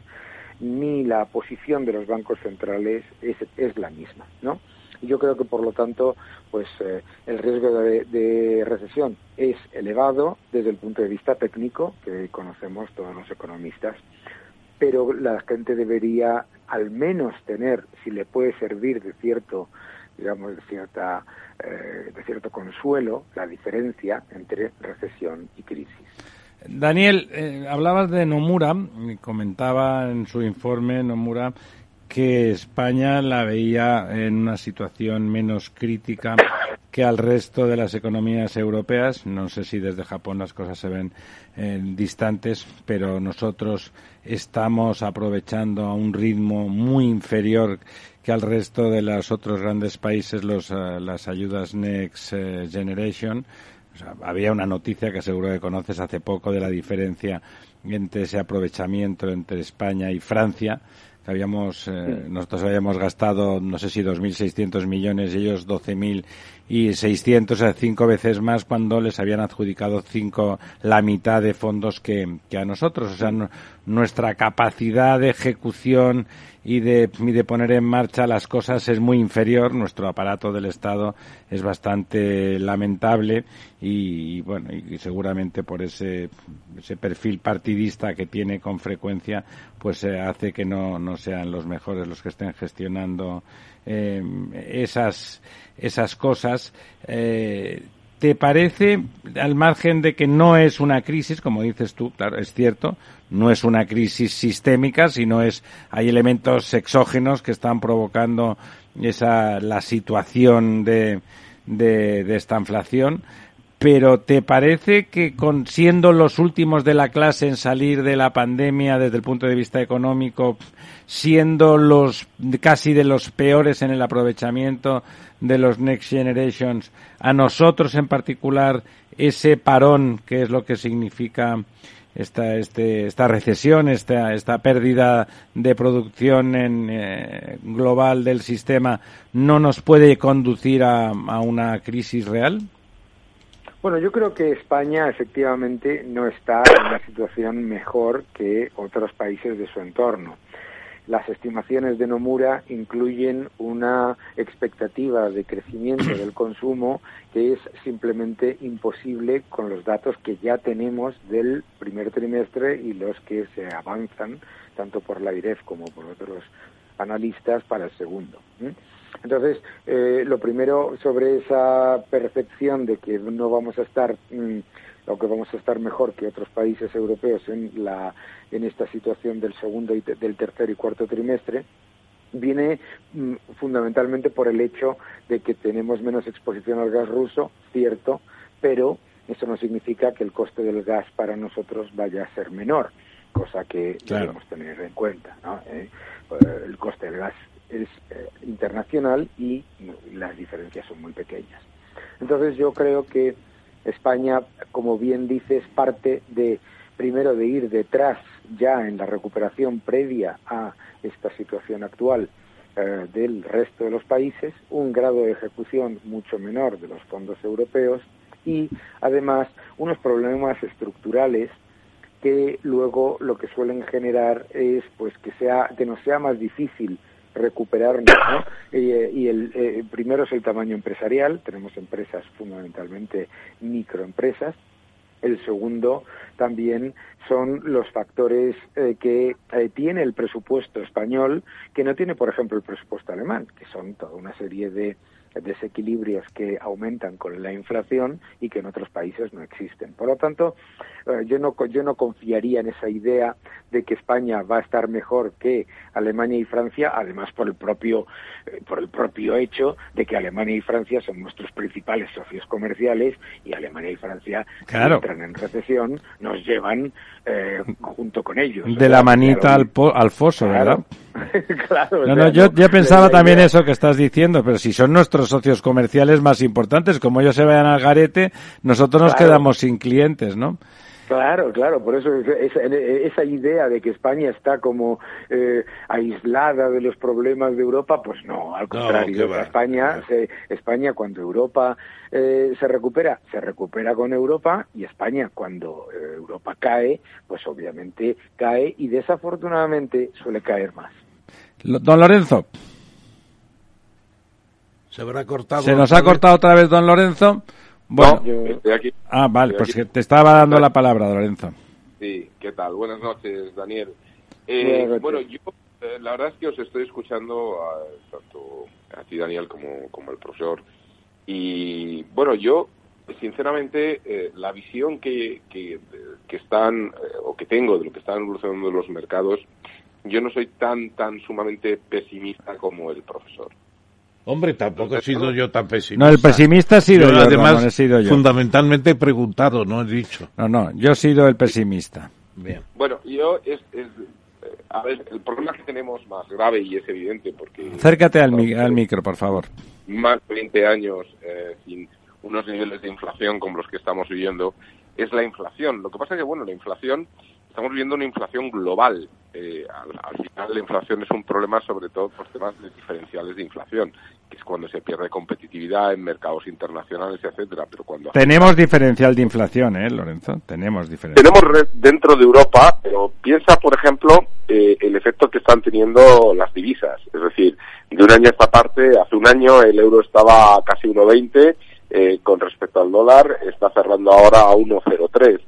ni la posición de los bancos centrales es, es la misma, ¿no? Yo creo que, por lo tanto, pues eh, el riesgo de, recesión es elevado desde el punto de vista técnico que conocemos todos los economistas pero la gente debería al menos tener, si le puede servir de cierto, digamos, de cierta, eh, de cierto consuelo, la diferencia entre recesión y crisis. Daniel, eh, hablabas de Nomura, comentaba en su informe Nomura que España la veía en una situación menos crítica que al resto de las economías europeas. No sé si desde Japón las cosas se ven eh, distantes, pero nosotros estamos aprovechando a un ritmo muy inferior que al resto de los otros grandes países los, eh, las ayudas Next eh, Generation. había una noticia que seguro que conoces hace poco de la diferencia entre ese aprovechamiento entre España y Francia habíamos, eh, nosotros habíamos gastado, no sé si 2.600 millones y ellos 12.600, o sea, cinco veces más cuando les habían adjudicado cinco, la mitad de fondos que, que a nosotros. O sea, nuestra capacidad de ejecución y de, poner en marcha las cosas es muy inferior. Nuestro aparato del Estado es bastante lamentable y, bueno, y seguramente por ese, ese perfil partidista que tiene con frecuencia, pues eh, hace que no, no sean los mejores los que estén gestionando eh, esas, esas cosas. Eh, ¿Te parece, al margen de que no es una crisis, como dices tú, claro, es cierto, no es una crisis sistémica, sino es, hay elementos exógenos que están provocando esa, la situación de, de, de esta inflación, pero ¿te parece que con, siendo los últimos de la clase en salir de la pandemia desde el punto de vista económico, siendo los casi de los peores en el aprovechamiento de los Next Generations, a nosotros en particular ese parón, que es lo que significa esta, este, esta recesión, esta, esta pérdida de producción eh, global del sistema, no nos puede conducir a una crisis real? Bueno, yo creo que España efectivamente no está en una situación mejor que otros países de su entorno. Las estimaciones de Nomura incluyen una expectativa de crecimiento del consumo que es simplemente imposible con los datos que ya tenemos del primer trimestre y los que se avanzan tanto por la IREF como por otros analistas para el segundo. Entonces, eh, lo primero sobre esa percepción de que no vamos a estar mm, o que vamos a estar mejor que otros países europeos en la en esta situación del segundo y del tercer y cuarto trimestre viene mm, fundamentalmente por el hecho de que tenemos menos exposición al gas ruso, cierto, pero eso no significa que el coste del gas para nosotros vaya a ser menor, cosa que debemos tener en cuenta. ¿no? Eh, el coste del gas es eh, internacional y las diferencias son muy pequeñas. Entonces yo creo que España, como bien dices, parte de primero de ir detrás ya en la recuperación previa a esta situación actual eh, del resto de los países, un grado de ejecución mucho menor de los fondos europeos y además unos problemas estructurales que luego lo que suelen generar es pues que sea que nos sea más difícil recuperarnos. ¿no? Y, eh, el eh, primero es el tamaño empresarial, tenemos empresas fundamentalmente microempresas. El segundo también son los factores eh, que tiene el presupuesto español, que no tiene, por ejemplo, el presupuesto alemán, que son toda una serie de desequilibrios que aumentan con la inflación y que en otros países no existen. Por lo tanto, eh, yo no yo no confiaría en esa idea de que España va a estar mejor que Alemania y Francia, además por el propio eh, por el propio hecho de que Alemania y Francia son nuestros principales socios comerciales y Alemania y Francia entran en recesión nos llevan eh, junto con ellos. De la manita al, al foso, ¿verdad? claro. No, no, yo, yo pensaba también eso que estás diciendo, pero si son nuestros socios comerciales más importantes, como ellos se vayan al garete, nosotros nos quedamos sin clientes, ¿no? Claro, claro, por eso esa, esa idea de que España está como eh, aislada de los problemas de Europa, pues no, al contrario, España, se, España cuando Europa eh, se recupera, se recupera con Europa y España cuando eh, Europa cae, pues obviamente cae y desafortunadamente suele caer más. Don Lorenzo. Se habrá cortado. Se nos ha cortado otra vez, don Lorenzo. Bueno, estoy aquí. Ah, vale, pues te estaba dando la palabra, Lorenzo. Sí, ¿qué tal? Buenas noches, Daniel. Eh, bueno, yo eh, la verdad es que os estoy escuchando a, tanto a ti, Daniel, como, como al profesor. Y bueno, yo, sinceramente, eh, la visión que, que, que están, eh, o que tengo de lo que están evolucionando los mercados, yo no soy tan, tan sumamente pesimista como el profesor. Hombre, tampoco he sido yo tan pesimista. No, el pesimista ha sido yo, además, Ramón, he sido yo. fundamentalmente he preguntado, no he dicho. No, no, yo he sido el pesimista. Bien. Bueno, yo es, es eh, a ver, el problema que tenemos más grave y es evidente porque Acércate al, mi- al micro, por favor. más de 20 años eh, sin unos niveles de inflación como los que estamos viviendo es la inflación. Lo que pasa es que, bueno, la inflación, estamos viviendo una inflación global. Eh, al, al final la inflación es un problema sobre todo por temas de diferenciales de inflación, que es cuando se pierde competitividad en mercados internacionales, etcétera. Pero cuando Tenemos diferencial de inflación, ¿eh, Lorenzo? Tenemos diferencial. tenemos dentro de Europa, pero piensa, por ejemplo, eh, el efecto que están teniendo las divisas. Es decir, de un año a esta parte, hace un año el euro estaba a casi 1,20, eh, con respecto al dólar está cerrando ahora a 1,03.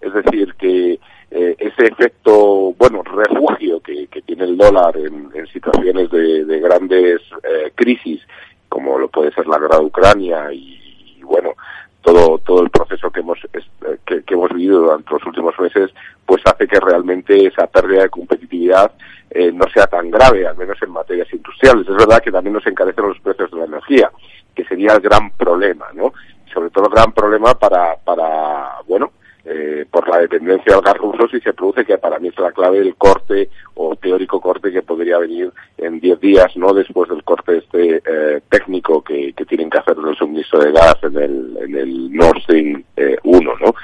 Es decir, que eh, ese efecto, bueno, refugio que, que tiene el dólar en, en situaciones de, de grandes eh, crisis, como lo puede ser la guerra de Ucrania y, bueno, todo todo el proceso que hemos eh, que, que hemos vivido durante los últimos meses pues hace que realmente esa pérdida de competitividad eh, no sea tan grave al menos en materias industriales. Es verdad que también nos encarecen los precios de la energía que sería el gran problema no sobre todo el gran problema para para bueno eh, por la dependencia del gas ruso si se produce, que para mí es la clave el corte o teórico corte que podría venir en 10 días, no después del corte este eh, técnico que, tienen que hacer del suministro de gas en el, en el Nord Stream eh, 1, ¿no?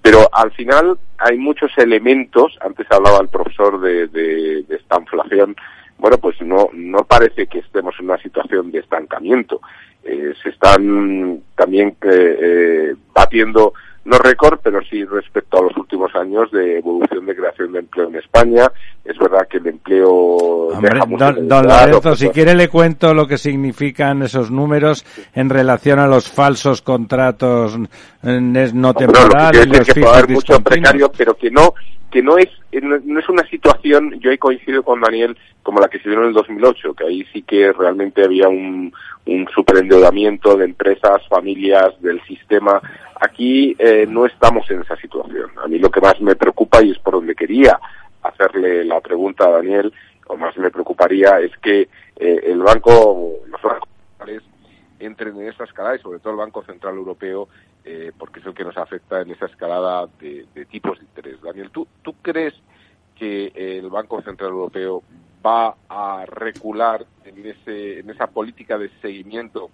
Pero al final hay muchos elementos, antes hablaba el profesor de, de, de esta inflación, bueno, pues no, no parece que estemos en una situación de estancamiento. Eh, se están también eh, eh, batiendo no récord, pero sí respecto a los últimos años de evolución de creación de empleo en España. Es verdad que el empleo Hombre, deja mucho don, Lorenzo, si quiere le cuento lo que significan esos números en relación a los falsos contratos eh, no No, temporales, quiere los decir que puede fijos haber mucho discontinuos. precario, pero que no que no es no no es una situación, yo ahí coincido con Daniel, como la que se dio en el 2008, que ahí sí que realmente había un, un superendeudamiento de empresas, familias, del sistema. Aquí eh, no estamos en esa situación. A mí lo que más me preocupa, y es por donde quería hacerle la pregunta a Daniel, o más me preocuparía, es que eh, el banco, los bancos entren en esa escalada y sobre todo el Banco Central Europeo, eh, porque es el que nos afecta en esa escalada de, de tipos de interés. Daniel, ¿tú, ¿tú crees que el Banco Central Europeo va a recular en, ese, en esa política de seguimiento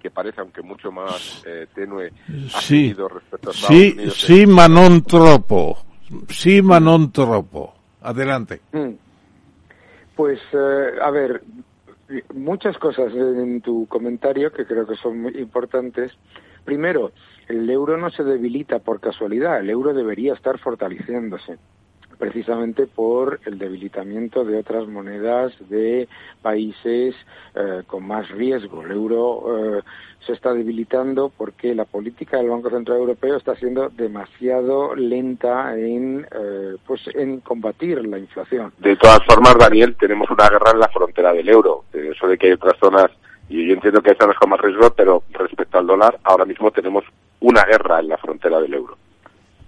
que parece, aunque mucho más eh, tenue, ha Sí, respecto a Estados sí, Unidos? sí, Manon Tropo. Sí, Manon Tropo. Adelante. Mm. Pues, eh, a ver, muchas cosas en tu comentario que creo que son muy importantes. Primero, el euro no se debilita por casualidad, el euro debería estar fortaleciéndose precisamente por el debilitamiento de otras monedas de países eh, con más riesgo. El euro eh, se está debilitando porque la política del Banco Central Europeo está siendo demasiado lenta en, eh, pues, en combatir la inflación. De todas formas, Daniel, tenemos una guerra en la frontera del euro. Eso de que hay otras zonas, y yo entiendo que hay zonas con más riesgo, pero respecto al dólar, ahora mismo tenemos una guerra en la frontera del euro.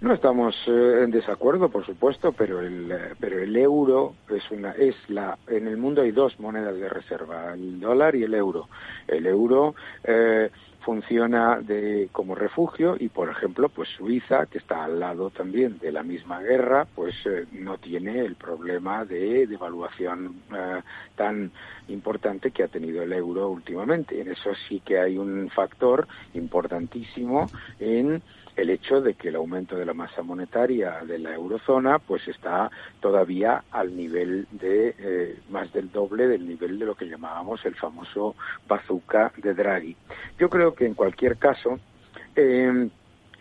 No estamos eh, en desacuerdo, por supuesto, pero el eh, pero el euro es una es la en el mundo hay dos monedas de reserva, el dólar y el euro. El euro eh, funciona de como refugio y, por ejemplo, pues Suiza, que está al lado también de la misma guerra, pues eh, no tiene el problema de devaluación eh, tan importante que ha tenido el euro últimamente. En eso sí que hay un factor importantísimo en el hecho de que el aumento de la masa monetaria de la eurozona pues está todavía al nivel de eh, más del doble del nivel de lo que llamábamos el famoso bazooka de Draghi. Yo creo que en cualquier caso eh,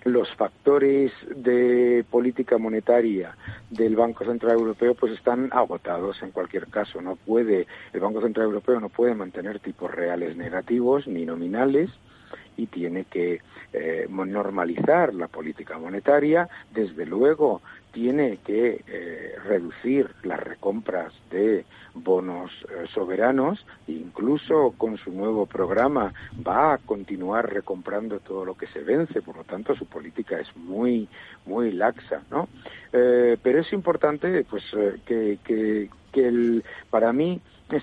los factores de política monetaria del Banco Central Europeo pues están agotados en cualquier caso. No puede, el Banco Central Europeo no puede mantener tipos reales negativos ni nominales y tiene que eh, normalizar la política monetaria, desde luego tiene que eh, reducir las recompras de bonos eh, soberanos, incluso con su nuevo programa va a continuar recomprando todo lo que se vence, por lo tanto su política es muy muy laxa, ¿no? Eh, pero es importante, pues, que, que, el, para mí es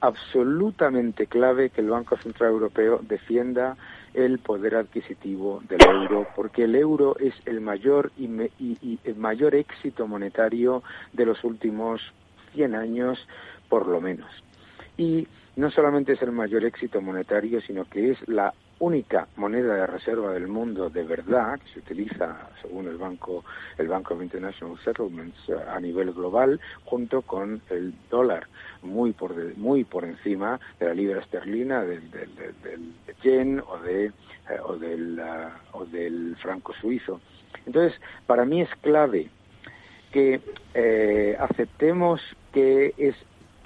absolutamente clave que el Banco Central Europeo defienda el poder adquisitivo del euro, porque el euro es el mayor y, y, el mayor éxito monetario de los últimos 100 años, por lo menos. Y no solamente es el mayor éxito monetario, sino que es la única moneda de reserva del mundo de verdad que se utiliza según el banco el Banco of International Settlements eh, a nivel global junto con el dólar muy por muy por encima de la libra esterlina del, del, yen o de eh, o del eh, o del franco suizo. Entonces para mí es clave que aceptemos que es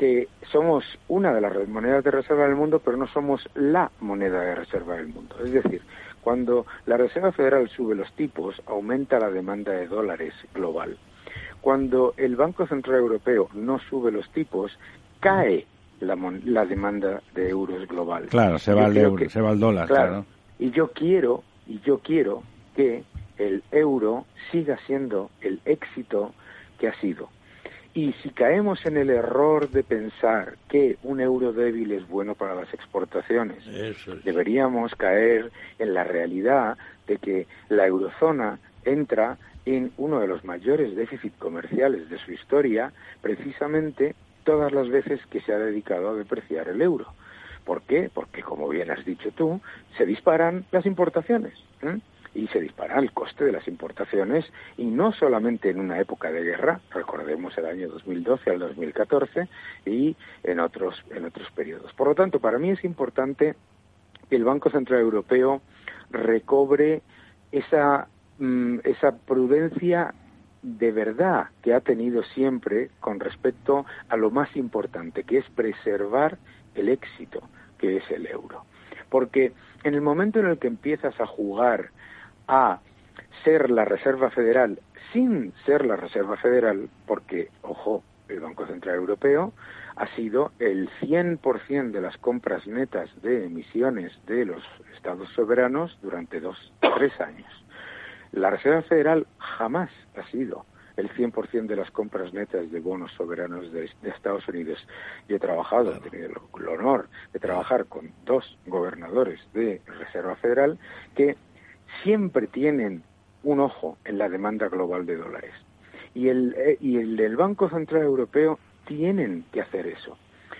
que somos una de las monedas de reserva del mundo, pero no somos la moneda de reserva del mundo. Es decir, cuando la Reserva Federal sube los tipos, aumenta la demanda de dólares global. Cuando el Banco Central Europeo no sube los tipos, cae la, la demanda de euros global. Claro, se va, el se va el dólar, claro. Y yo quiero, y yo quiero que el euro siga siendo el éxito que ha sido. Y si caemos en el error de pensar que un euro débil es bueno para las exportaciones, deberíamos caer en la realidad de que la eurozona entra en uno de los mayores déficits comerciales de su historia, precisamente todas las veces que se ha dedicado a depreciar el euro. ¿Por qué? Porque, como bien has dicho tú, se disparan las importaciones y se dispara el coste de las importaciones y no solamente en una época de guerra, recordemos el año 2012 al 2014 y en otros en otros periodos. Por lo tanto, para mí es importante que el Banco Central Europeo recobre esa mm, esa prudencia de verdad que ha tenido siempre con respecto a lo más importante, que es preservar el éxito que es el euro. Porque en el momento en el que empiezas a jugar a ser la Reserva Federal sin ser la Reserva Federal, porque, ojo, el Banco Central Europeo ha sido el 100% de las compras netas de emisiones de los estados soberanos durante dos, tres años. La Reserva Federal jamás ha sido el 100% de las compras netas de bonos soberanos de, Estados Unidos. Yo he trabajado, he tenido el honor de trabajar con dos gobernadores de Reserva Federal que siempre tienen un ojo en la demanda global de dólares. Y el, eh, y el del Banco Central Europeo tienen que hacer eso.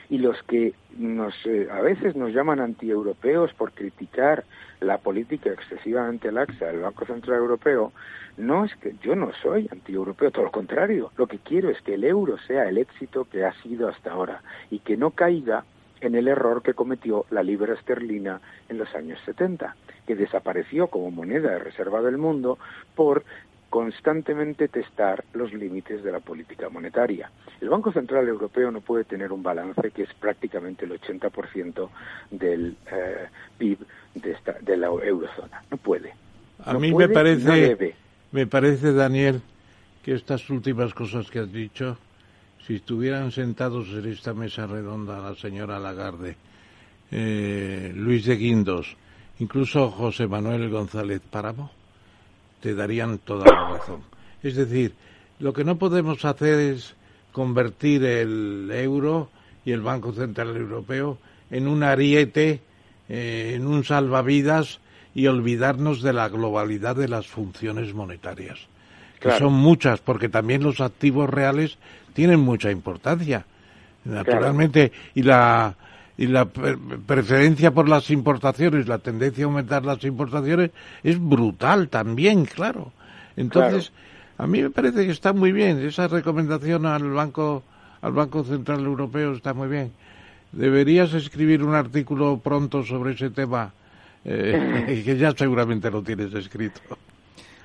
Y los que nos, eh, a veces nos llaman antieuropeos por criticar la política excesivamente laxa del Banco Central Europeo, no es que yo no soy antieuropeo, todo lo contrario. Lo que quiero es que el euro sea el éxito que ha sido hasta ahora y que no caiga en el error que cometió la libra esterlina en los años 70, que desapareció como moneda de reserva del mundo por constantemente testar los límites de la política monetaria. El Banco Central Europeo no puede tener un balance que es prácticamente el 80% del eh, PIB de, esta, de la eurozona. No puede. A mí me parece, me parece, Daniel, que estas últimas cosas que has dicho si estuvieran sentados en esta mesa redonda la señora Lagarde, eh, Luis de Guindos, incluso José Manuel González Páramo, te darían toda la razón. Es decir, lo que no podemos hacer es convertir el euro y el Banco Central Europeo en un ariete, eh, en un salvavidas y olvidarnos de la globalidad de las funciones monetarias, que son muchas, porque también los activos reales tienen mucha importancia, naturalmente, y la y la preferencia por las importaciones, la tendencia a aumentar las importaciones es brutal también, claro. Entonces, a mí me parece que está muy bien esa recomendación al Banco al Banco Central Europeo está muy bien. Deberías escribir un artículo pronto sobre ese tema, eh, que ya seguramente lo tienes escrito.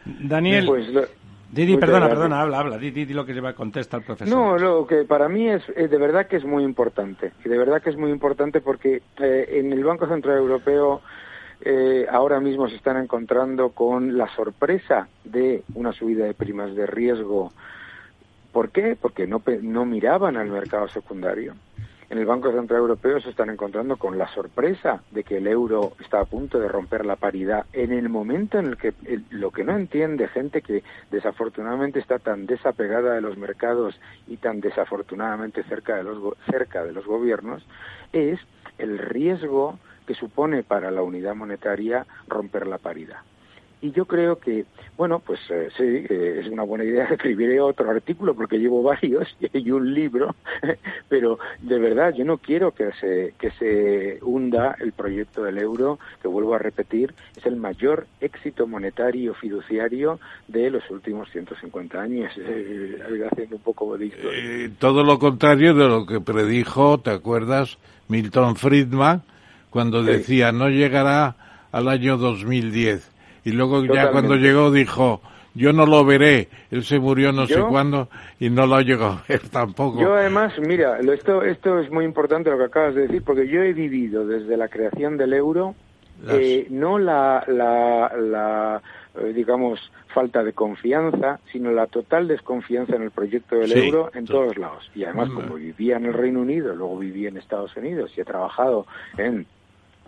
Daniel, pues Didi, perdona, perdona, habla, habla, di, lo que lleva contesta el profesor. No, lo que para mí es, de verdad que es muy importante, y de verdad que es muy importante porque eh, en el Banco Central Europeo eh, ahora mismo se están encontrando con la sorpresa de una subida de primas de riesgo. ¿Por qué? Porque no, no miraban al mercado secundario. En el Banco Central Europeo se están encontrando con la sorpresa de que el euro está a punto de romper la paridad en el momento en el que lo que no entiende gente que desafortunadamente está tan desapegada de los mercados y tan desafortunadamente cerca de los cerca de los gobiernos es el riesgo que supone para la unidad monetaria romper la paridad. Y yo creo que, bueno, pues eh, sí, eh, es una buena idea. Escribiré otro artículo porque llevo varios y un libro, pero de verdad yo no quiero que se, que se hunda el proyecto del euro, que vuelvo a repetir, es el mayor éxito monetario fiduciario de los últimos 150 años. Eh, haciendo un poco de historia. todo lo contrario de lo que predijo, ¿te acuerdas? Milton Friedman, cuando decía no llegará al año 2010 y luego ya cuando llegó dijo, yo no lo veré, él se murió no sé cuándo y no lo llegó a ver tampoco. Yo además, mira, esto, esto es muy importante lo que acabas de decir, porque yo he vivido desde la creación del euro, eh, no la, la, la eh, digamos, falta de confianza, sino la total desconfianza en el proyecto del euro en todos lados. Y además, como vivía en el Reino Unido, luego vivía en Estados Unidos y he trabajado en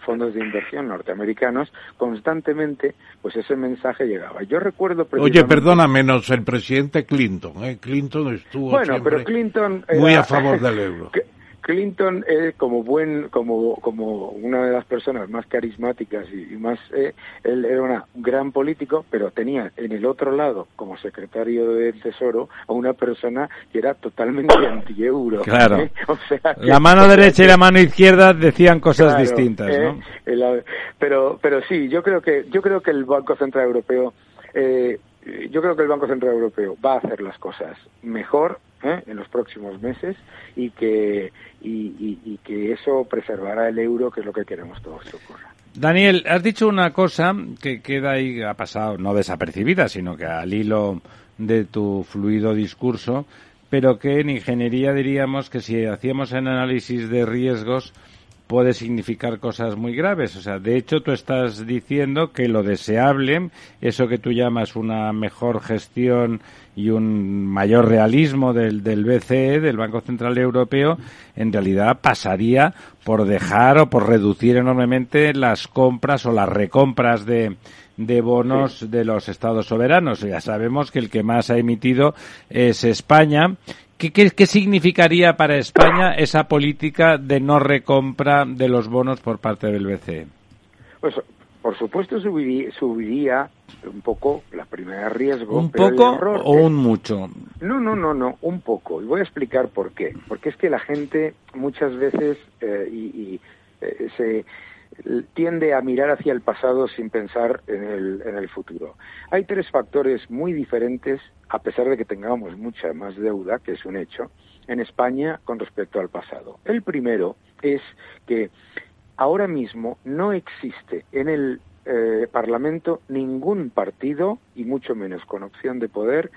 fondos de inversión norteamericanos, constantemente, pues ese mensaje llegaba. Yo recuerdo Oye, perdona, menos el presidente Clinton, ¿eh? Clinton estuvo bueno, pero Clinton muy a favor del euro. Clinton es como buen, como, como una de las personas más carismáticas y, más, eh, él era un gran político, pero tenía en el otro lado, como secretario del Tesoro, a una persona que era totalmente anti-euro. Claro. ¿eh? O sea, la mano derecha y la mano izquierda decían cosas distintas, ¿no? ¿eh? pero, pero sí, yo creo que, yo creo que el Banco Central Europeo, eh, yo creo que el Banco Central Europeo va a hacer las cosas mejor ¿eh? en los próximos meses y que, y, que eso preservará el euro, que es lo que queremos todos que ocurra. Daniel, has dicho una cosa que queda ahí, ha pasado no desapercibida, sino que al hilo de tu fluido discurso, pero que en ingeniería diríamos que si hacíamos un análisis de riesgos, puede significar cosas muy graves. O sea, de hecho, tú estás diciendo que lo deseable, eso que tú llamas una mejor gestión y un mayor realismo del, del BCE, del Banco Central Europeo, en realidad pasaría por dejar o por reducir enormemente las compras o las recompras de, de bonos de los estados soberanos. Ya sabemos que el que más ha emitido es España ¿Qué, qué, significaría para España esa política de no recompra de los bonos por parte del BCE? Pues, por supuesto, subiría, un poco la primera riesgo. ¿Un poco o un mucho? No, no, no, no, un poco. Y voy a explicar por qué. Porque es que la gente muchas veces eh, y, eh, se tiende a mirar hacia el pasado sin pensar en el, en el futuro. Hay tres factores muy diferentes, a pesar de que tengamos mucha más deuda, que es un hecho, en España con respecto al pasado. El primero es que ahora mismo no existe en el eh, Parlamento ningún partido, y mucho menos con opción de poder,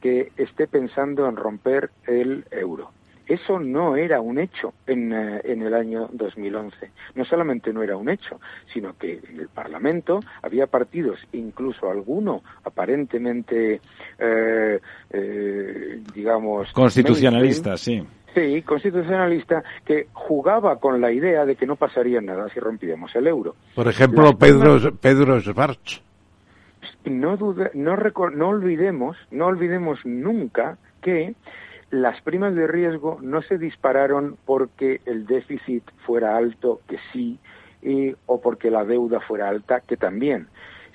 que esté pensando en romper el euro. Eso no era un hecho en, eh, en, el año 2011. No solamente no era un hecho, sino que en el Parlamento había partidos, incluso alguno aparentemente, eh, eh, digamos... Constitucionalistas, sí. Sí, constitucionalista, que jugaba con la idea de que no pasaría nada si rompíamos el euro. Por ejemplo, Pedro, Pedro Schwarz. No, no, no olvidemos, no olvidemos nunca que las primas de riesgo no se dispararon porque el déficit fuera alto, que sí, o porque la deuda fuera alta, que también,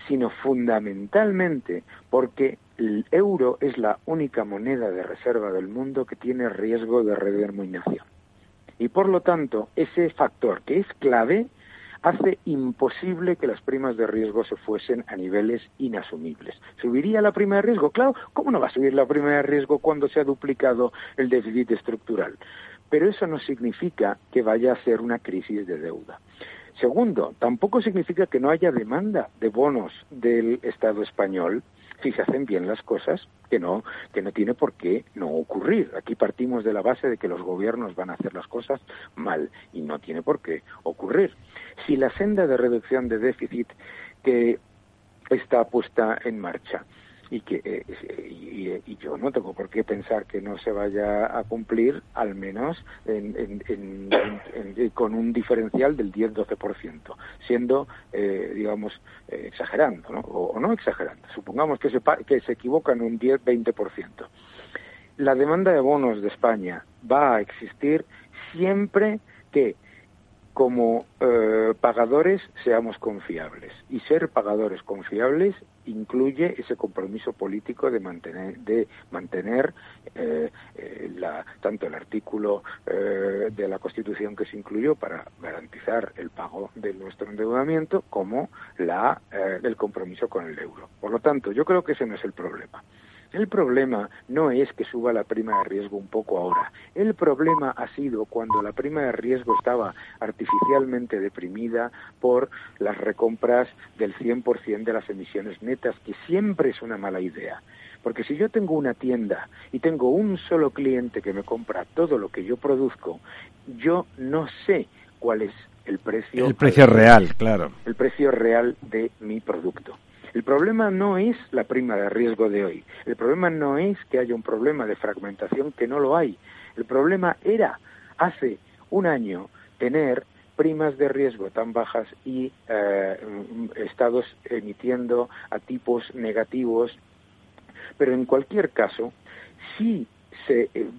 sino fundamentalmente porque el euro es la única moneda de reserva del mundo que tiene riesgo de redenominación. Y por lo tanto, ese factor que es clave hace imposible que las primas de riesgo se fuesen a niveles inasumibles. ¿Subiría la prima de riesgo? Claro, ¿cómo no va a subir la prima de riesgo cuando se ha duplicado el déficit estructural? Pero eso no significa que vaya a ser una crisis de deuda. Segundo, tampoco significa que no haya demanda de bonos del Estado español si se hacen bien las cosas, que no, que no tiene por qué no ocurrir. Aquí partimos de la base de que los gobiernos van a hacer las cosas mal y no tiene por qué ocurrir. si la senda de reducción de déficit que está puesta en marcha y que eh, y, yo no tengo por qué pensar que no se vaya a cumplir al menos con un diferencial del 10-12%, siendo, eh, digamos, eh, exagerando, ¿no? O, no exagerando. Supongamos que se, que se equivoca en un 10-20%. La demanda de bonos de España va a existir siempre que como eh, pagadores seamos confiables. Y ser pagadores confiables incluye ese compromiso político de mantener, de mantener eh, eh, la, tanto el artículo de la Constitución que se incluyó para garantizar el pago de nuestro endeudamiento como la, el compromiso con el euro. Por lo tanto, yo creo que ese no es el problema. El problema no es que suba la prima de riesgo un poco ahora. El problema ha sido cuando la prima de riesgo estaba artificialmente deprimida por las recompras del 100% de las emisiones netas, que siempre es una mala idea. Porque si yo tengo una tienda y tengo un solo cliente que me compra todo lo que yo produzco, yo no sé cuál es el precio. El precio real, claro. El precio real de mi producto. El problema no es la prima de riesgo de hoy. El problema no es que haya un problema de fragmentación, que no lo hay. El problema era, hace un año, tener primas de riesgo tan bajas y eh, estados emitiendo a tipos negativos. Pero en cualquier caso, sí se, eh,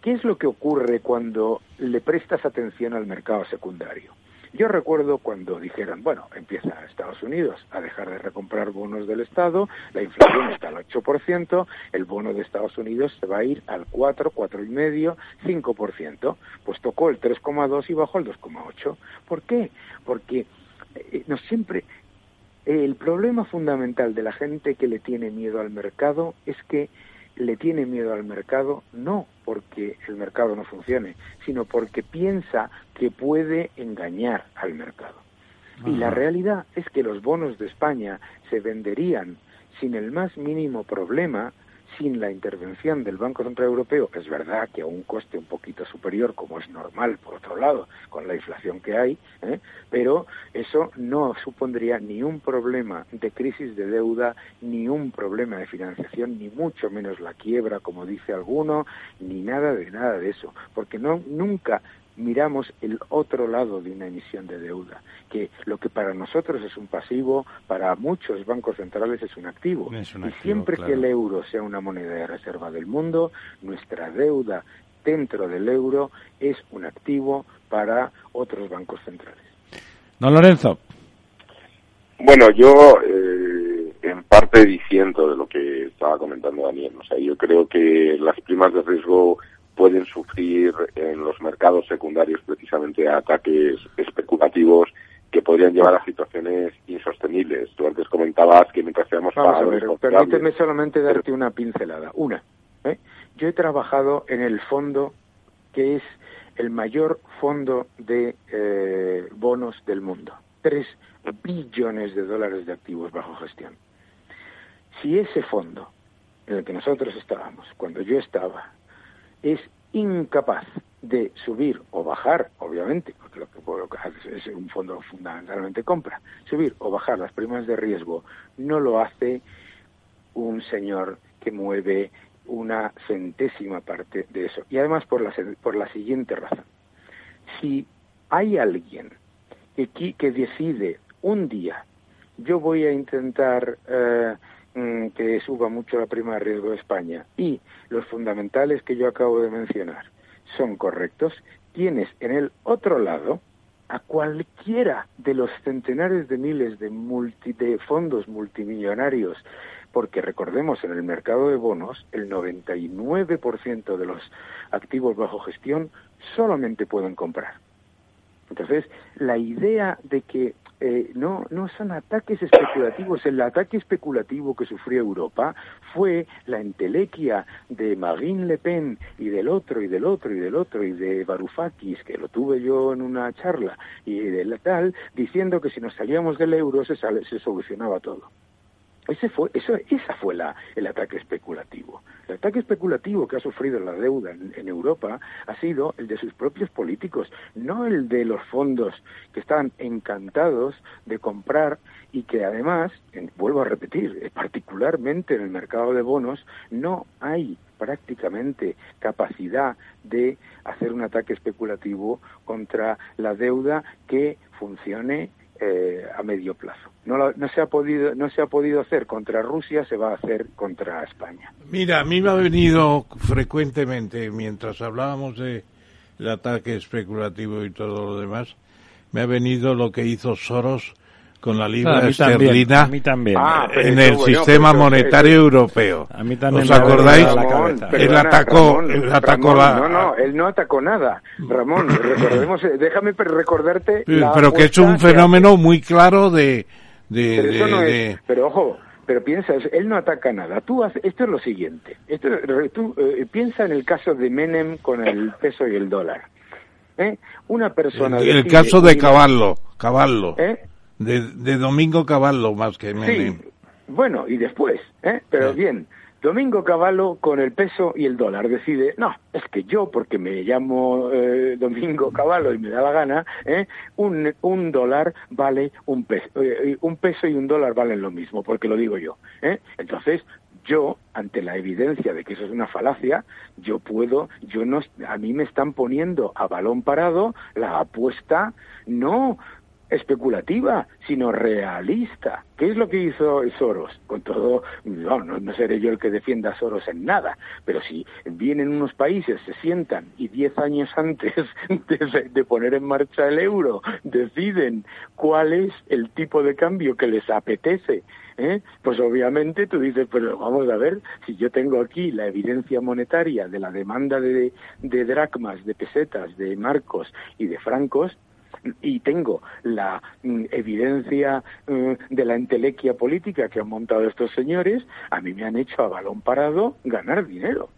¿qué es lo que ocurre cuando le prestas atención al mercado secundario? Yo recuerdo cuando dijeron, bueno, empieza Estados Unidos a dejar de recomprar bonos del Estado, la inflación está al 8%, el bono de Estados Unidos se va a ir al 4, 4,5, 5%. Pues tocó el 3,2 y bajó al 2,8. ¿Por qué? Porque eh, no siempre el problema fundamental de la gente que le tiene miedo al mercado es que le tiene miedo al mercado no porque el mercado no funcione, sino porque piensa que puede engañar al mercado. Y la realidad es que los bonos de España se venderían sin el más mínimo problema sin la intervención del Banco Central Europeo, es verdad que a un coste un poquito superior, como es normal, por otro lado, con la inflación que hay, ¿eh? pero eso no supondría ni un problema de crisis de deuda, ni un problema de financiación, ni mucho menos la quiebra, como dice alguno, ni nada de nada de eso, porque no nunca miramos el otro lado de una emisión de deuda, que lo que para nosotros es un pasivo, para muchos bancos centrales es un activo. y siempre que el euro sea una moneda de reserva del mundo, nuestra deuda dentro del euro es un activo para otros bancos centrales. Don Lorenzo. Bueno, yo eh, en parte diciendo de lo que estaba comentando Daniel. O sea, yo creo que las primas de riesgo pueden sufrir en los mercados secundarios precisamente ataques especulativos que podrían llevar a situaciones insostenibles. Tú antes comentabas que mientras seamos Vamos permíteme solamente darte una pincelada. Una, ¿eh? yo he trabajado en el fondo que es el mayor fondo de eh, bonos del mundo. Tres billones de dólares de activos bajo gestión. Si ese fondo en el que nosotros estábamos, cuando yo estaba, es incapaz de subir o bajar, obviamente, porque lo que, es un fondo fundamentalmente compra, subir o bajar las primas de riesgo, no lo hace un señor que mueve una centésima parte de eso. Y además por la, por la siguiente razón. Si hay alguien que, que decide un día, yo voy a intentar eh, Mm, que suba mucho la prima de riesgo de España. Y los fundamentales que yo acabo de mencionar son correctos, tienes en el otro lado a cualquiera de los centenares de miles de, multi, de fondos multimillonarios, porque recordemos, en el mercado de bonos, el 99% de los activos bajo gestión solamente pueden comprar. Entonces, la idea de que eh, no, no son ataques especulativos. El ataque especulativo que sufrió Europa fue la entelequia de Marine Le Pen y del otro y del otro y del otro y de Varoufakis, que lo tuve yo en una charla, y de la tal, diciendo que si nos salíamos del euro se, se solucionaba todo. Ese fue, eso, esa fue la, el ataque especulativo. El ataque especulativo que ha sufrido la deuda en, Europa ha sido el de sus propios políticos, no el de los fondos que están encantados de comprar y que además, vuelvo a repetir, particularmente en el mercado de bonos, no hay prácticamente capacidad de hacer un ataque especulativo contra la deuda que funcione eh, a medio plazo. No, no, se ha podido, no se ha podido hacer contra Rusia, se va a hacer contra España. Mira, a mí me ha venido frecuentemente, mientras hablábamos de el ataque especulativo y todo lo demás, me ha venido lo que hizo Soros con la libra a mí esterlina también, a mí también. Ah, en el bueno, sistema monetario europeo. A mí también ¿Os acordáis? a la Ramón, cabeza. Él perdona, atacó, Ramón, él atacó Ramón, la- No, no, él no atacó nada. Ramón, recordemos, eh, déjame recordarte. Pero, la pero que es un que fenómeno muy claro de... de, Pero eso de- no de- es. Pero ojo, pero piensa, él no ataca nada. Tú hace- esto es lo siguiente. Esto, tú eh, piensa en el caso de Menem con el peso y el dólar. ¿Eh? Una persona. el, el decide caso de Caballo, Caballo, ¿Eh? De, de Domingo Caballo más que Menem. Sí. Bueno, y después, ¿eh? Pero bien. Domingo Cavallo con el peso y el dólar decide, no, es que yo, porque me llamo eh, Domingo Cavallo y me da la gana, ¿eh? un, un dólar vale un peso, eh, un peso y un dólar valen lo mismo, porque lo digo yo. ¿eh? Entonces, yo, ante la evidencia de que eso es una falacia, yo puedo, yo no, a mí me están poniendo a balón parado la apuesta, no especulativa, sino realista. ¿Qué es lo que hizo Soros? Con todo, no, no, seré yo el que defienda a Soros en nada, pero si vienen unos países, se sientan y diez años antes de, de poner en marcha el euro deciden cuál es el tipo de cambio que les apetece, ¿eh? pues obviamente tú dices, pero vamos a ver, si yo tengo aquí la evidencia monetaria de la demanda de, de dracmas, de pesetas, de marcos y de francos, y tengo la mm, evidencia eh, de la entelequia política que han montado estos señores, a mí me han hecho a balón parado ganar dinero.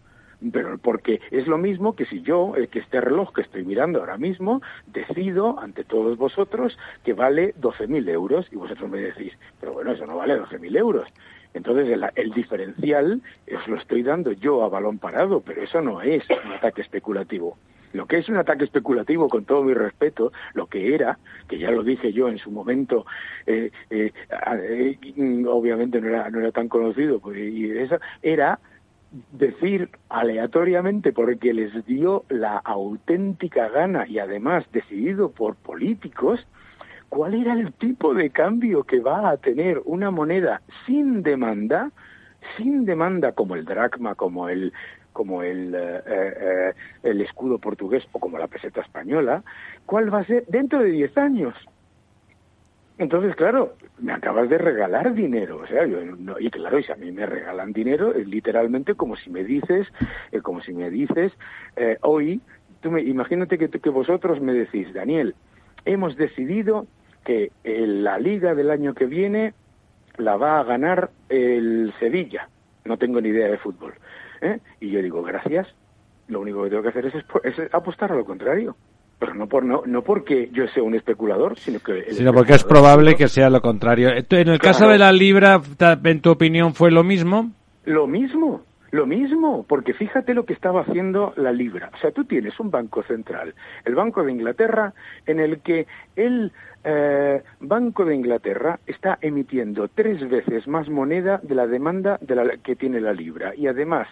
Pero porque es lo mismo que si yo, el que este reloj que estoy mirando ahora mismo, decido ante todos vosotros que vale 12.000 euros y vosotros me decís, pero bueno, eso no vale 12.000 euros. Entonces el diferencial os lo estoy dando yo a balón parado, pero eso no es un ataque especulativo. Lo que es un ataque especulativo, con todo mi respeto, lo que era, que ya lo dije yo en su momento, eh, eh, eh, obviamente no era, no era tan conocido, pues, eso, era decir aleatoriamente porque les dio la auténtica gana y además decidido por políticos, cuál era el tipo de cambio que va a tener una moneda sin demanda, sin demanda como el dracma, como el como el, eh, eh, el escudo portugués o como la peseta española, ¿cuál va a ser dentro de 10 años? Entonces, claro, me acabas de regalar dinero, o sea, yo no- y claro, y si a mí me regalan dinero, es literalmente como si me dices, eh, como si me dices, eh, hoy, tú me, imagínate que, que vosotros me decís, Daniel, hemos decidido que eh, la liga del año que viene la va a ganar el Sevilla, no tengo ni idea de fútbol, ¿eh? y yo digo, gracias, lo único que tengo que hacer es, es apostar a lo contrario. Pero no, por, no, no porque yo sea un especulador, sino que... Sino porque es probable que sea lo contrario. En el Claro. caso de la libra, en tu opinión, ¿fue lo mismo? Lo mismo, lo mismo, porque fíjate lo que estaba haciendo la libra. O sea, tú tienes un banco central, el Banco de Inglaterra, en el que el eh, Banco de Inglaterra está emitiendo tres veces más moneda de la demanda de la, que tiene la libra. Y además,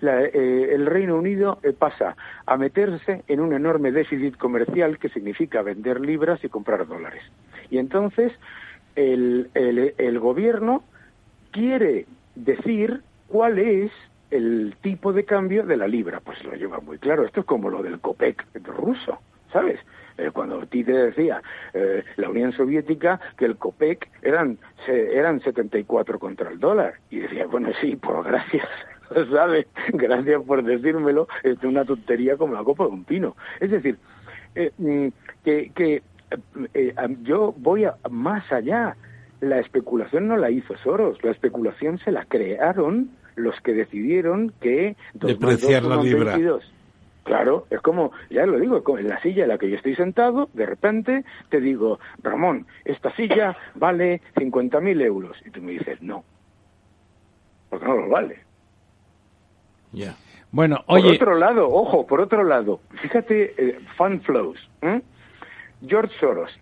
la- eh, el Reino Unido eh, pasa a meterse en un enorme déficit comercial que significa vender libras y comprar dólares. Y entonces el, el, el gobierno quiere decir cuál es el tipo de cambio de la libra. Pues lo lleva muy claro. Esto es como lo del COPEC ruso, ¿sabes? Eh, cuando te decía eh, la Unión Soviética que el COPEC eran, se- eran 74 contra el dólar. Y decía, bueno, sí, por gracias. ¿Sabes? Gracias por decírmelo. Es una tontería como la copa de un pino. Es decir, eh, mm, que, que eh, eh, yo voy a, más allá. La especulación no la hizo Soros, la especulación se la crearon los que decidieron que Depreciar dos la libra. 22. Claro, es como, ya lo digo, como en la silla en la que yo estoy sentado, de repente te digo, Ramón, esta silla vale 50.000 euros. Y tú me dices, no. porque no los vale. Ya. Bueno, Por oye, otro lado, ojo, por otro lado, fíjate, eh, fan flows. ¿eh? George Soros.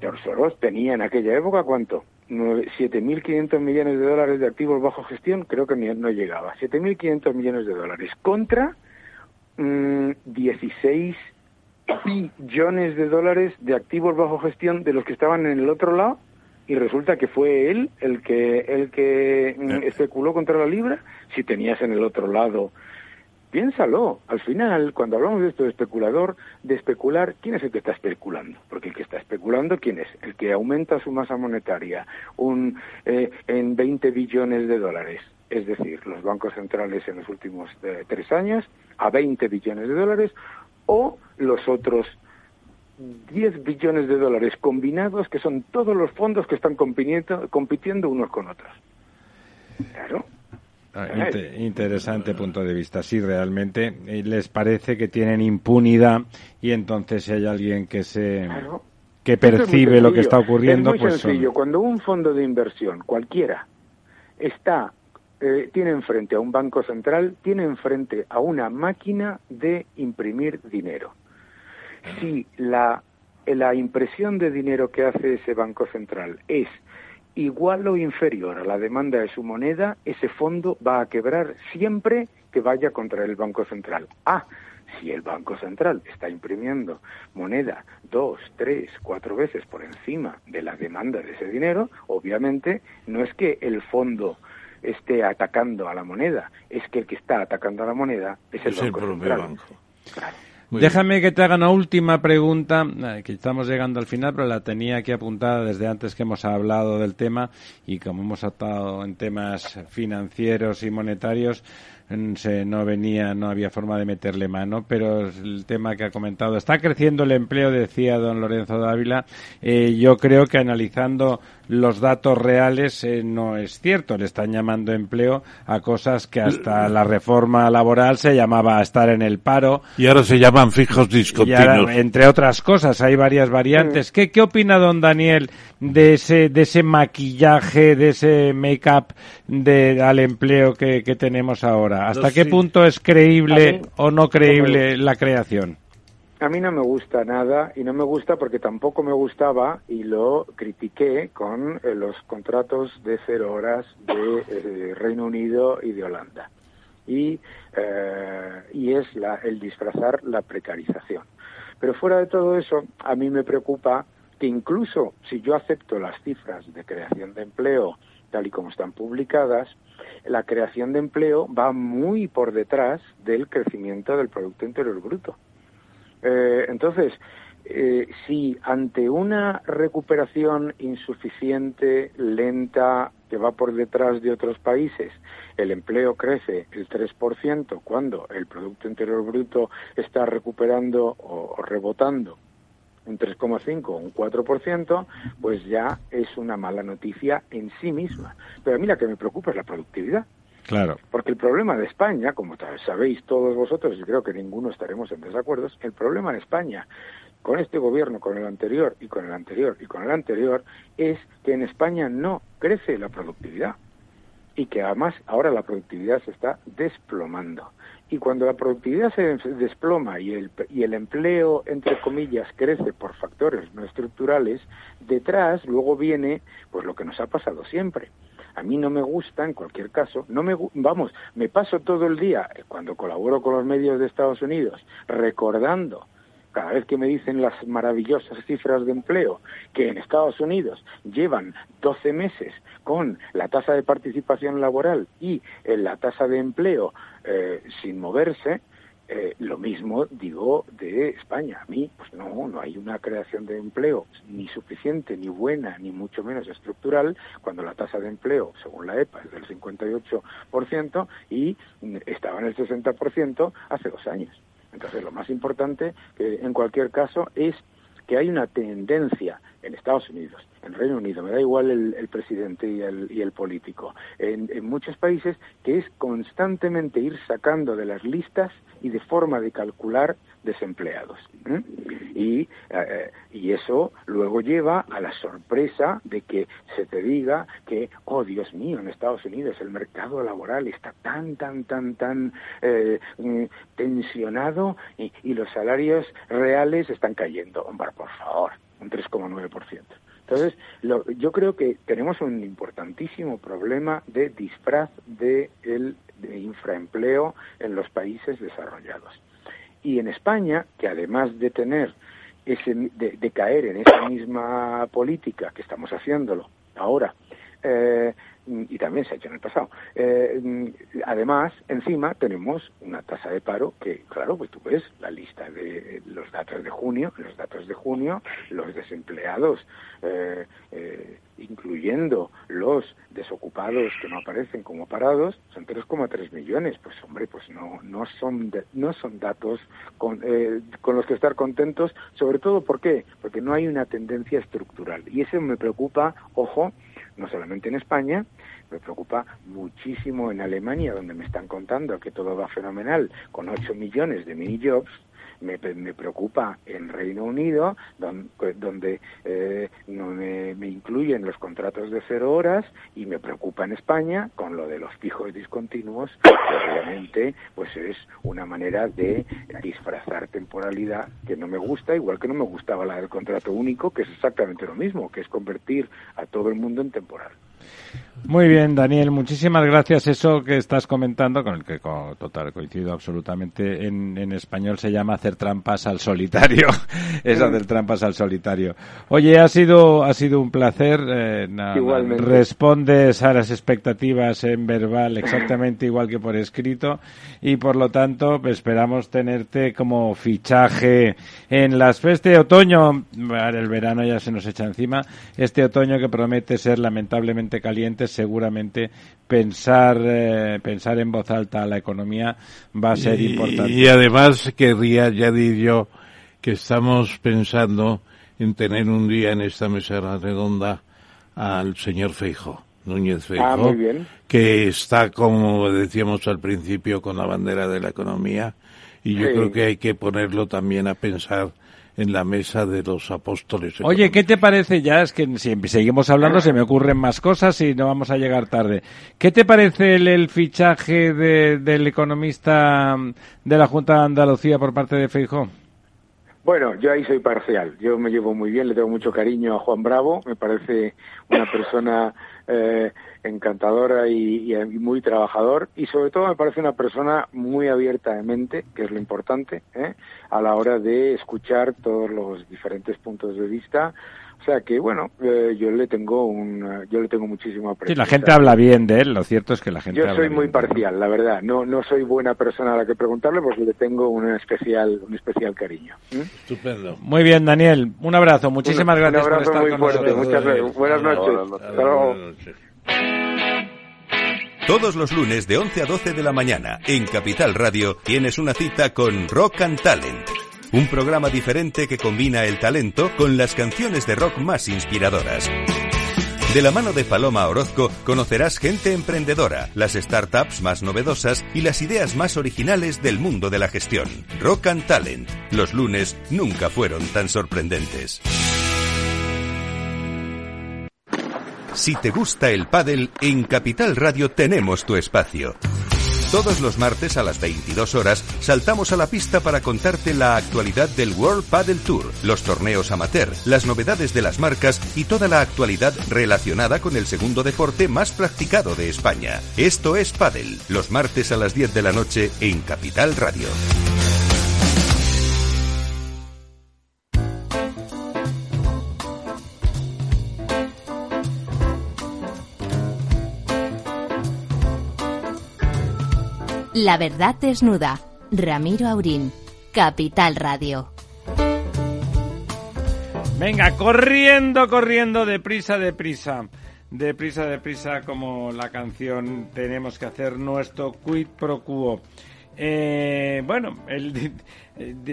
George Soros tenía en aquella época, ¿cuánto? Nueve- 7.500 millones de dólares de activos bajo gestión, creo que ni- no llegaba. 7.500 millones de dólares contra mm, 16 billones de dólares de activos bajo gestión de los que estaban en el otro lado y resulta que fue él el que el que mm, especuló contra la libra si tenías en el otro lado piénsalo al final cuando hablamos de esto de especulador de especular quién es el que está especulando porque el que está especulando quién es el que aumenta su masa monetaria un eh, en 20 billones de dólares es decir los bancos centrales en los últimos eh, tres años a 20 billones de dólares o los otros 10 billones de dólares combinados, que son todos los fondos que están compitiendo, compitiendo unos con otros. Claro. Ah, inte- interesante punto de vista. Sí, realmente eh, les parece que tienen impunidad y entonces si hay alguien que se Claro. que es percibe lo que está ocurriendo, es muy pues son- sencillo. Cuando un fondo de inversión, cualquiera, está eh, tiene enfrente a un banco central, tiene enfrente a una máquina de imprimir dinero. Si la, la impresión de dinero que hace ese banco central es igual o inferior a la demanda de su moneda, ese fondo va a quebrar siempre que vaya contra el Banco Central. Ah, si el Banco Central está imprimiendo moneda dos, tres, cuatro veces por encima de la demanda de ese dinero, obviamente no es que el fondo esté atacando a la moneda, es que el que está atacando a la moneda es el Es el Banco propio Central. banco. Claro. Déjame que te haga una última pregunta, eh, que estamos llegando al final, pero la tenía aquí apuntada desde antes que hemos hablado del tema y como hemos estado en temas financieros y monetarios, se, no venía, no había forma de meterle mano, pero el tema que ha comentado, está creciendo el empleo, decía don Lorenzo Dávila, eh, yo creo que analizando los datos reales eh, no es cierto, le están llamando empleo a cosas que hasta la reforma laboral se llamaba estar en el paro, Y ahora se llaman fijos y discontinuos. ahora, entre otras cosas, hay varias variantes. ¿Qué, ¿Qué opina don Daniel de ese, de ese maquillaje, de ese make-up de, al empleo que, que tenemos ahora? ¿Hasta No, qué sí. punto es creíble mí, o no creíble la creación? A mí no me gusta nada y no me gusta porque tampoco me gustaba y lo critiqué con eh, los contratos de cero horas de eh, Reino Unido y de Holanda. Y, eh, y es la, el disfrazar la precarización. Pero fuera de todo eso, a mí me preocupa que incluso si yo acepto las cifras de creación de empleo tal y como están publicadas, la creación de empleo va muy por detrás del crecimiento del Producto Interior Bruto. Eh, entonces, eh, si ante una recuperación insuficiente, lenta, que va por detrás de otros países, el empleo crece el 3%, cuando el Producto Interior Bruto está recuperando o, o rebotando un 3,5 o un 4%, pues ya es una mala noticia en sí misma. Pero a mí la que me preocupa es la productividad. Claro. Porque el problema de España, como sabéis todos vosotros, y creo que ninguno estaremos en desacuerdo, el problema de España con este gobierno, con el anterior y con el anterior y con el anterior, es que en España no crece la productividad y que además ahora la productividad se está desplomando. Y cuando la productividad se desploma y el, y el empleo, entre comillas, crece por factores no estructurales, detrás luego viene pues lo que nos ha pasado siempre. A mí no me gusta, en cualquier caso, no me vamos, me paso todo el día eh, cuando colaboro con los medios de Estados Unidos recordando cada vez que me dicen las maravillosas cifras de empleo que en Estados Unidos llevan 12 meses con la tasa de participación laboral y eh, la tasa de empleo eh, sin moverse, eh, lo mismo digo de España. A mí, pues no, no hay una creación de empleo ni suficiente, ni buena, ni mucho menos estructural, cuando la tasa de empleo, según la EPA, es del 58% y estaba en el 60% hace dos años. Entonces, lo más importante, en cualquier caso, es que hay una tendencia en Estados Unidos, en Reino Unido, me da igual el, presidente y el, y el político, en, muchos países, que es constantemente ir sacando de las listas y de forma de calcular desempleados. Y, eh, y eso luego lleva a la sorpresa de que se te diga que, oh Dios mío, en Estados Unidos el mercado laboral está tan, tan, tan, tan eh, mm, tensionado y, y, los salarios reales están cayendo. Hombre, por favor, un 3,9%. Entonces, yo creo que tenemos un importantísimo problema de disfraz de, el, de infraempleo en los países desarrollados. Y en España, que además de tener ese, de, caer en esa misma política que estamos haciéndolo ahora, eh, y también se ha hecho en el pasado. Eh, además, encima tenemos una tasa de paro que, claro, pues tú ves la lista de los datos de junio, los datos de junio, los desempleados, eh, eh, incluyendo los desocupados que no aparecen como parados, son 3,3 millones. Pues hombre, pues no, no son, no son datos con, con los que estar contentos, sobre todo ¿por qué? Porque no hay una tendencia estructural. Y eso me preocupa, ojo, no solamente en España, me preocupa muchísimo en Alemania, donde me están contando que todo va fenomenal, con 8 millones de mini-jobs, me, preocupa en Reino Unido, donde, eh, no me, incluyen los contratos de cero horas, y me preocupa en España con lo de los fijos discontinuos, que obviamente pues es una manera de disfrazar temporalidad que no me gusta, igual que no me gustaba la del contrato único, que es exactamente lo mismo, que es convertir a todo el mundo en temporal. Muy bien, Daniel, muchísimas gracias. Eso que estás comentando, con el que total coincido absolutamente, en, en español se llama hacer trampas al solitario. es hacer trampas al solitario. Oye, ha sido, ha sido un placer. Eh, respondes a las expectativas en verbal exactamente igual que por escrito y por lo tanto esperamos tenerte como fichaje en las este otoño. El verano ya se nos echa encima. Este otoño que promete ser lamentablemente caliente seguramente pensar eh, pensar en voz alta a la economía va a ser importante. Y además querría ya decir yo que estamos pensando en tener un día en esta mesa redonda al señor Feijo. Núñez Feijo, ah, que está, como decíamos al principio, con la bandera de la economía, y yo creo que hay que ponerlo también a pensar en la mesa de los apóstoles. Oye, ¿qué te parece ya? Es que si seguimos hablando se me ocurren más cosas y no vamos a llegar tarde. ¿Qué te parece el, fichaje del economista de la Junta de Andalucía por parte de Feijó? Bueno, yo ahí soy parcial. Yo me llevo muy bien, le tengo mucho cariño a Juan Bravo. Me parece una persona eh, encantadora y, muy trabajador y sobre todo me parece una persona muy abierta de mente, que es lo importante, ¿eh? a la hora de escuchar todos los diferentes puntos de vista. O sea que bueno, eh, yo le tengo un, yo le tengo muchísimo aprecio. Sí, la gente habla bien de él. Lo cierto es que la gente. Yo soy muy parcial, la verdad. No, no soy buena persona a la que preguntarle porque le tengo un especial, un especial cariño. Estupendo. Muy bien, Daniel. Un abrazo. Muchísimas gracias por estar muy con fuerte. Muchas gracias. Buenas noches. Hasta luego. Todos los lunes de 11 a 12 de la mañana en Capital Radio tienes una cita con Rock and Talent. Un programa diferente que combina el talento con las canciones de rock más inspiradoras. De la mano de Paloma Orozco conocerás gente emprendedora, las startups más novedosas y las ideas más originales del mundo de la gestión. Rock and Talent. Los lunes nunca fueron tan sorprendentes. Si te gusta el pádel, en Capital Radio tenemos tu espacio. Todos los martes a las 22 horas saltamos a la pista para contarte la actualidad del World Paddle Tour, los torneos amateur, las novedades de las marcas y toda la actualidad relacionada con el segundo deporte más practicado de España. Esto es Paddle, los martes a las 10 de la noche en Capital Radio. La verdad desnuda. Ramiro Aurín, Capital Radio. Venga, corriendo, corriendo, deprisa, deprisa. Deprisa, deprisa, como la canción tenemos que hacer nuestro quid pro quo. Eh, bueno, el,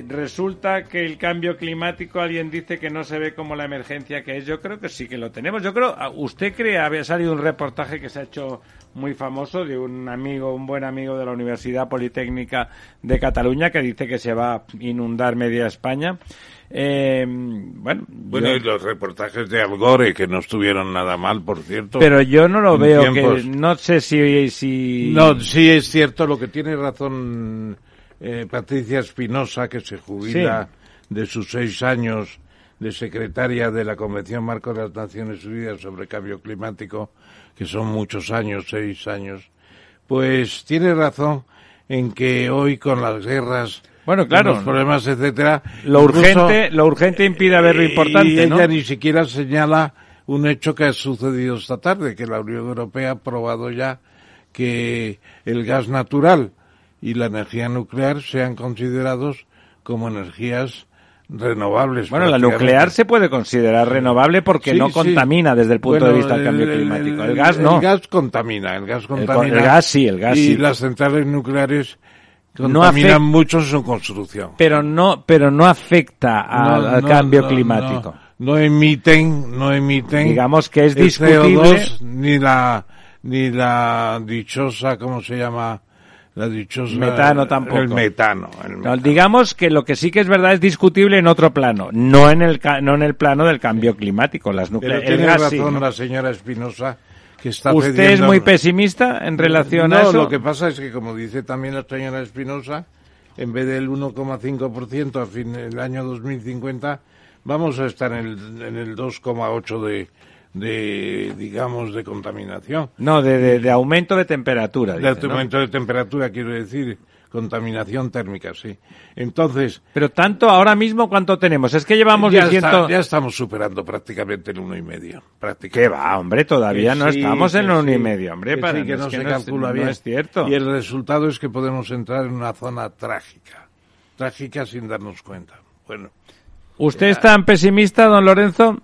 resulta que el cambio climático alguien dice que no se ve como la emergencia que es. Yo creo que sí que lo tenemos. Yo creo, usted cree, había salido un reportaje que se ha hecho muy famoso de un amigo, un buen amigo de la Universidad Politécnica de Cataluña que dice que se va a inundar media España. Eh, bueno, Bueno, yo- y los reportajes de Al Gore, que no estuvieron nada mal, por cierto. pero yo no lo veo tiempos- que no sé si si No, sí es cierto, lo que tiene razón eh, Patricia Espinosa, que se jubila de sus seis años de secretaria de la Convención Marco de las Naciones Unidas sobre Cambio Climático, que son muchos años, seis años, pues tiene razón en que hoy con las guerras, Bueno, claro. los problemas, etcétera, lo incluso- urgente lo urgente impide ver lo y importante, ¿no? ella ni siquiera señala un hecho que ha sucedido esta tarde, que la Unión Europea ha probado ya que el gas natural y la energía nuclear sean considerados como energías renovables. Bueno, la nuclear se puede considerar renovable porque Sí, no sí. contamina desde el punto Bueno, de vista del cambio climático. El, gas no. El gas contamina, el gas El contamina. co- el gas sí, el gas y sí. las centrales nucleares No contaminan afec- mucho su construcción. Pero no, pero no afecta al, No, al no, cambio no, climático. No, no emiten, no emiten. Digamos que es el discutible. CO2, ni la, ni la dichosa, ¿cómo se llama? La dichosa. Metano tampoco. El metano. el No, metano. digamos que lo que sí que es verdad es discutible en otro plano, no en el no en el plano del cambio climático. Las Pero nucleares, el tiene gas sí, razón ¿no? la señora Espinosa, que está ¿Usted es pidiendo- muy pesimista en relación no, a eso? lo que pasa es que, como dice también la señora Espinosa, en vez del 1,5% a fin del año 2050, vamos a estar en el, en el 2,8% de, de, digamos, de contaminación. No, de, de- de aumento de temperatura. De dice, ¿no? aumento de temperatura, quiero decir, contaminación térmica, sí. Entonces, Pero tanto ahora mismo, ¿cuánto tenemos? Es que llevamos ya, diciendo... está- ya estamos superando prácticamente el uno y medio. ¿Qué Prácticamente. va, hombre? Todavía Que no sí, estamos en el uno y medio, hombre. que para- sí, que no se calcula no bien. es cierto. Y el resultado es que podemos entrar en una zona trágica. Trágica sin darnos cuenta. Bueno, ¿Usted es tan pesimista, don Lorenzo?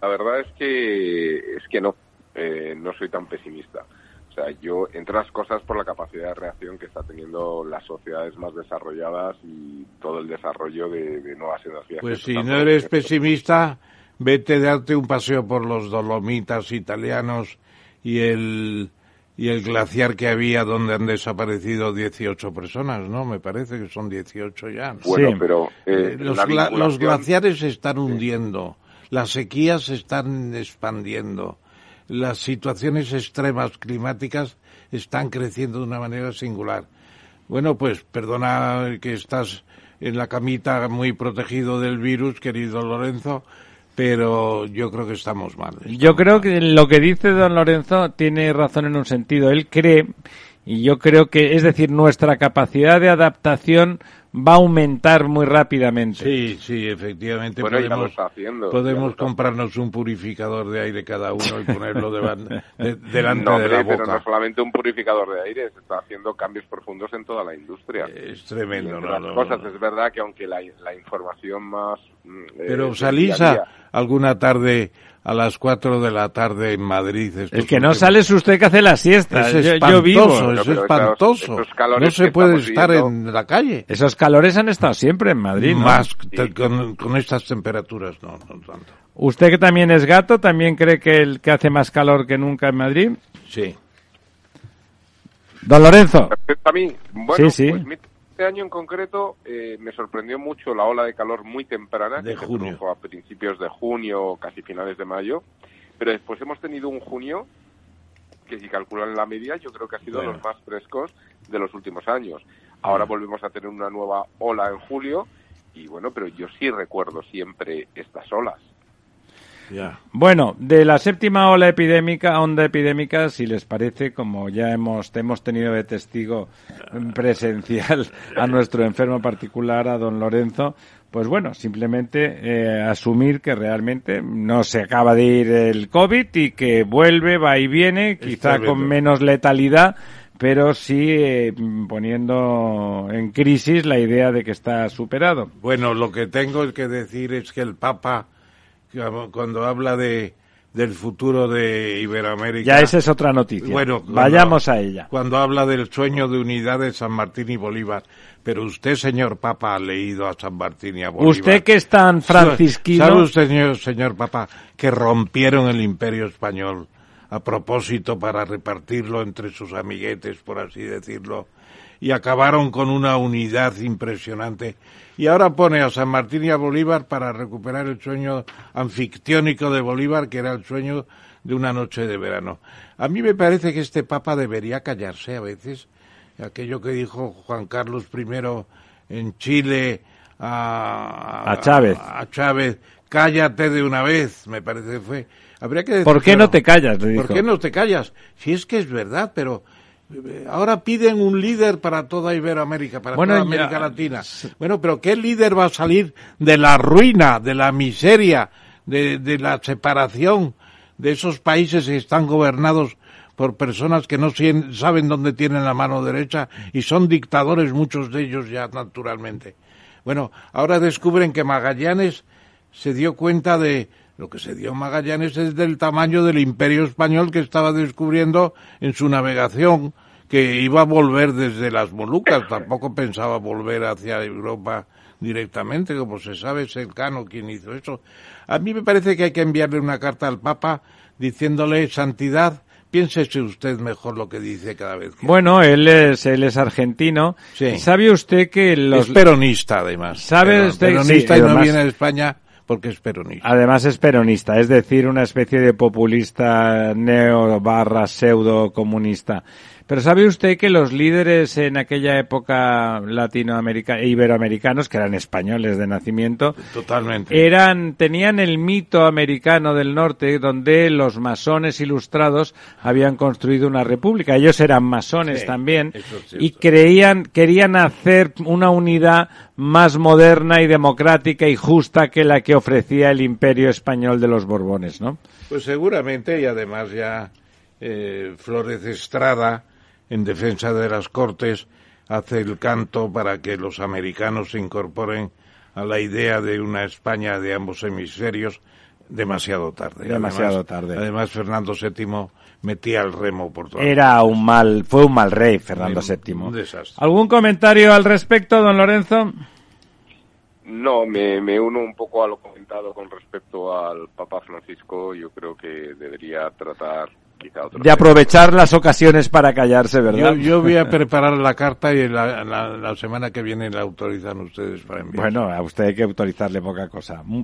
La verdad es que es que no, eh, no soy tan pesimista. O sea, yo, entre las cosas, por la capacidad de reacción que está teniendo las sociedades más desarrolladas y todo el desarrollo de, de nuevas energías. pues si no eres pesimista, vete a darte un paseo por los Dolomitas italianos y el y el glaciar que había donde han desaparecido 18 personas, ¿no? Me parece que son 18 ya. ¿no? Bueno, Sí. pero Eh, eh, los, la gla- los vinculación- glaciares se están hundiendo, las sequías se están expandiendo, las situaciones extremas climáticas están creciendo de una manera singular. Bueno, pues perdona que estás en la camita muy protegido del virus, querido Lorenzo, pero yo creo que estamos mal. Yo creo que lo que dice don Lorenzo tiene razón en un sentido. Él cree, y yo creo que, es decir, nuestra capacidad de adaptación va a aumentar muy rápidamente. Sí, sí, efectivamente Bueno, podemos, haciendo, podemos comprarnos un purificador de aire cada uno y ponerlo de- delante No, de la hombre, pero boca. no solamente un purificador de aire, se está haciendo cambios profundos en toda la industria. Es tremendo, ¿no? las no, cosas, no. es verdad que aunque la, la información más... mm, eh, Pero del salís a alguna tarde a las 4 de la tarde en Madrid. El que no sale es usted que hace la siesta. Es Yo- yo, espantoso, vivo. es espantoso. No se puede estar viviendo- en la calle. Esos calores han estado siempre en Madrid, ¿no? Más te- con, con estas temperaturas, no, no tanto. ¿Usted que también es gato, también cree que el que hace más calor que nunca en Madrid? Sí. Don Lorenzo. A mí, bueno, Sí, sí. pues este año en concreto eh, me sorprendió mucho la ola de calor muy temprana, De que junio. se produjo a principios de junio, casi finales de mayo, pero después hemos tenido un junio que si calculan la media, yo creo que ha sido Bueno. los más frescos de los últimos años. Ahora volvemos a tener una nueva ola en julio y bueno, pero yo sí recuerdo siempre estas olas. Ya. Bueno, de la séptima ola epidémica, onda epidémica, si les parece, como ya hemos, hemos tenido de testigo presencial a nuestro enfermo particular, a don Lorenzo, pues bueno, simplemente eh, asumir que realmente no se acaba de ir el COVID y que vuelve, va y viene, quizá con menos letalidad, pero sí eh, poniendo en crisis la idea de que está superado. Bueno, lo que tengo que decir es que el Papa, cuando habla de, del futuro de Iberoamérica. Ya esa es otra noticia. Bueno, vayamos a ella. Cuando habla del sueño de unidad de San Martín y Bolívar, pero usted, señor Papa, ha leído a San Martín y a Bolívar. Usted que es tan francisquino. ¿Sabe usted, señor, señor Papa, que rompieron el imperio español a propósito para repartirlo entre sus amiguetes, por así decirlo? Y acabaron con una unidad impresionante. Y ahora pone a San Martín y a Bolívar para recuperar el sueño anfictiónico de Bolívar, que era el sueño de una noche de verano. A mí me parece que este Papa debería callarse a veces. Aquello que dijo Juan Carlos I en Chile a, a Chávez. A, Chávez, cállate de una vez, me parece que fue. Habría que ¿Por qué no te callas? Le dijo. ¿Por qué no te callas? Si es que es verdad, pero Ahora piden un líder para toda Iberoamérica, para toda América Latina. Bueno, pero ¿qué líder va a salir de la ruina, de la miseria, de, de la separación de esos países que están gobernados por personas que no saben dónde tienen la mano derecha y son dictadores muchos de ellos ya naturalmente? Bueno, ahora descubren que Magallanes se dio cuenta de lo que se dio Magallanes es del tamaño del imperio español que estaba descubriendo en su navegación, que iba a volver desde las Molucas, tampoco pensaba volver hacia Europa directamente, como se sabe, es el Cano quien hizo eso. A mí me parece que hay que enviarle una carta al Papa diciéndole, Santidad, piénsese usted mejor lo que dice cada vez. Que... Bueno, él es, él es argentino. Sí. ¿Sabe usted que los... Es peronista, además. ¿Sabe Pero- usted? Peronista sí, y no viene a España Además es peronista, es decir, una especie de populista neo barra pseudo comunista. Pero ¿sabe usted que los líderes en aquella época latinoamericanos e iberoamericanos, que eran españoles de nacimiento, Totalmente. eran tenían el mito americano del norte donde los masones ilustrados habían construido una república. Ellos eran masones Sí, también es y creían querían hacer una unidad más moderna y democrática y justa que la que ofrecía el imperio español de los Borbones, ¿no? Pues seguramente, y además ya eh, Flores Estrada, en defensa de las Cortes, hace el canto para que los americanos se incorporen a la idea de una España de ambos hemisferios demasiado tarde. Demasiado Además- tarde. Además, Fernando VII metía el remo por todo. Era un mal, fue un mal rey Fernando Un- VII. un desastre. ¿Algún comentario al respecto, don Lorenzo? No, me, me uno un poco a lo comentado con respecto al Papa Francisco. Yo creo que debería tratar quizá otro De aprovechar las ocasiones para callarse, ¿verdad? Yo, yo voy a preparar la carta y la, la- la semana que viene la autorizan ustedes para enviar. Bueno, a usted hay que autorizarle poca cosa. Mm.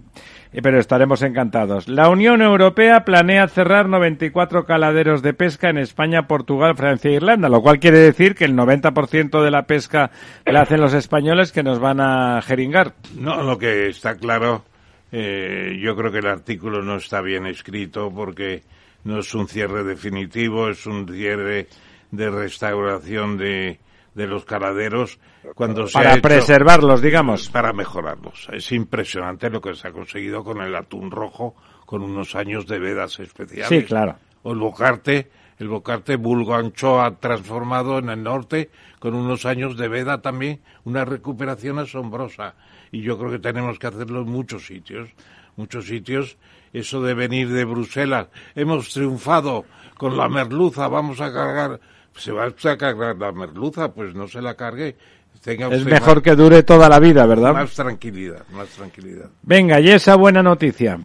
Eh, Pero estaremos encantados. La Unión Europea planea cerrar 94 caladeros de pesca en España, Portugal, Francia e Irlanda, lo cual quiere decir que el 90% de la pesca la hacen los españoles que nos van a jeringar. No, lo que está claro, eh, yo creo que el artículo no está bien escrito porque no es un cierre definitivo, es un cierre de restauración de, de los caladeros cuando se ha Para hecho- preservarlos, digamos. para mejorarlos. Es impresionante lo que se ha conseguido con el atún rojo, con unos años de vedas especiales. Sí, claro. O el bocarte, el bocarte vulgo anchoa transformado en el norte, con unos años de veda también, una recuperación asombrosa. Y yo creo que tenemos que hacerlo en muchos sitios, muchos sitios. Eso de venir de Bruselas, hemos triunfado con la merluza, vamos a cargar. ¿Se va a cargar la merluza? Pues no se la cargue. Tenga Es mejor más- que dure toda la vida, ¿verdad? más tranquilidad, más tranquilidad. Venga, y esa buena noticia.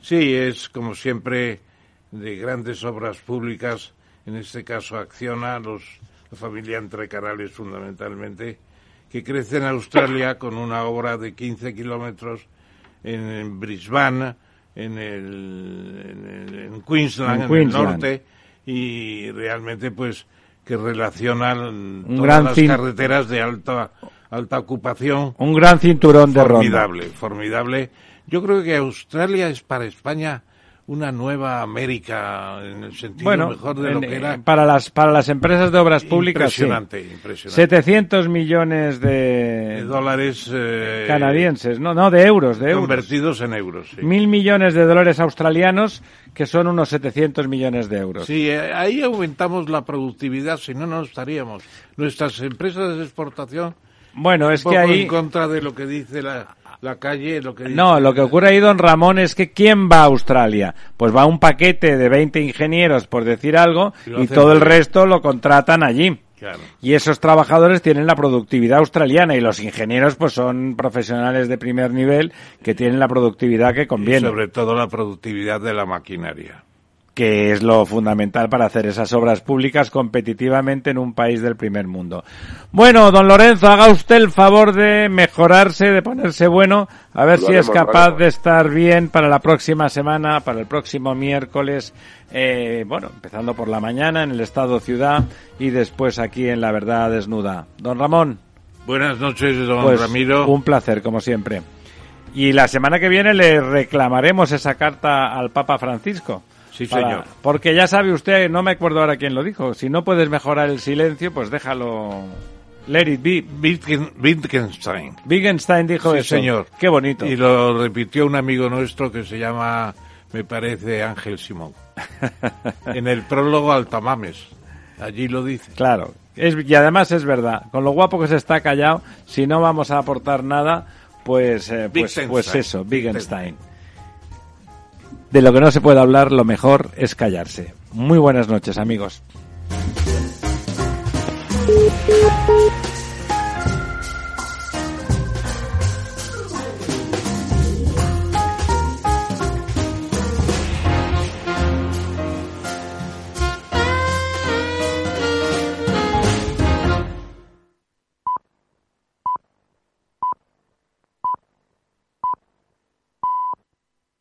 Sí, es como siempre de grandes obras públicas, en este caso Acciona, los, la familia Entre Canales fundamentalmente, que crece en Australia con una obra de 15 kilómetros en, en Brisbane, en, el, en, el- en Queensland, En Queensland. el norte, y realmente pues que relacionan todas gran las carreteras de alta alta ocupación Un gran cinturón de formidable, formidable. Yo creo que Australia es para España una nueva América en el sentido Bueno, mejor de en- lo que era. para las para las empresas de obras públicas, sí. Impresionante, impresionante. 700 millones De de dólares eh, canadienses, no, no, de euros, de euros. convertidos en euros. Sí. Mil millones de dólares australianos, que son unos 700 millones de euros. Sí, eh, ahí aumentamos la productividad, si no, no estaríamos. Nuestras empresas de exportación, Bueno, un es poco que ahí, en contra de lo que dice la, la calle, lo que No, lo que ocurre ahí, don Ramón, es que ¿quién va a Australia? Pues va un paquete de 20 ingenieros, por decir algo, Y y todo el resto lo contratan allí. Claro. Y esos trabajadores tienen la productividad australiana y los ingenieros pues son profesionales de primer nivel que tienen la productividad que Y conviene, sobre todo la productividad de la maquinaria. Que es lo fundamental para hacer esas obras públicas competitivamente en un país del primer mundo. Bueno, don Lorenzo, haga usted el favor de mejorarse, de ponerse bueno, a ver Lo si es haremos, capaz de estar bien para la próxima semana, para el próximo miércoles, eh, bueno, empezando por la mañana en el Estado Ciudad y después aquí en La Verdad Desnuda. Don Ramón. Buenas noches, don Pues Ramiro. un placer, como siempre. Y la semana que viene le reclamaremos esa carta al Papa Francisco. Sí, Para- señor. Porque ya sabe usted, no me acuerdo ahora quién lo dijo, si no puedes mejorar el silencio, pues déjalo... Let it be. Wittgen- Wittgenstein. Wittgenstein dijo Sí, eso. señor. Qué bonito. Y lo repitió un amigo nuestro que se llama, me parece, Ángel Simón. en el prólogo al Tamames. Allí lo dice. Claro. Es, y además es verdad, con lo guapo que se está callado, si no vamos a aportar nada, pues, eh, pues, pues eso, Wittgenstein. De lo que no se puede hablar, lo mejor es callarse. Muy buenas noches, amigos.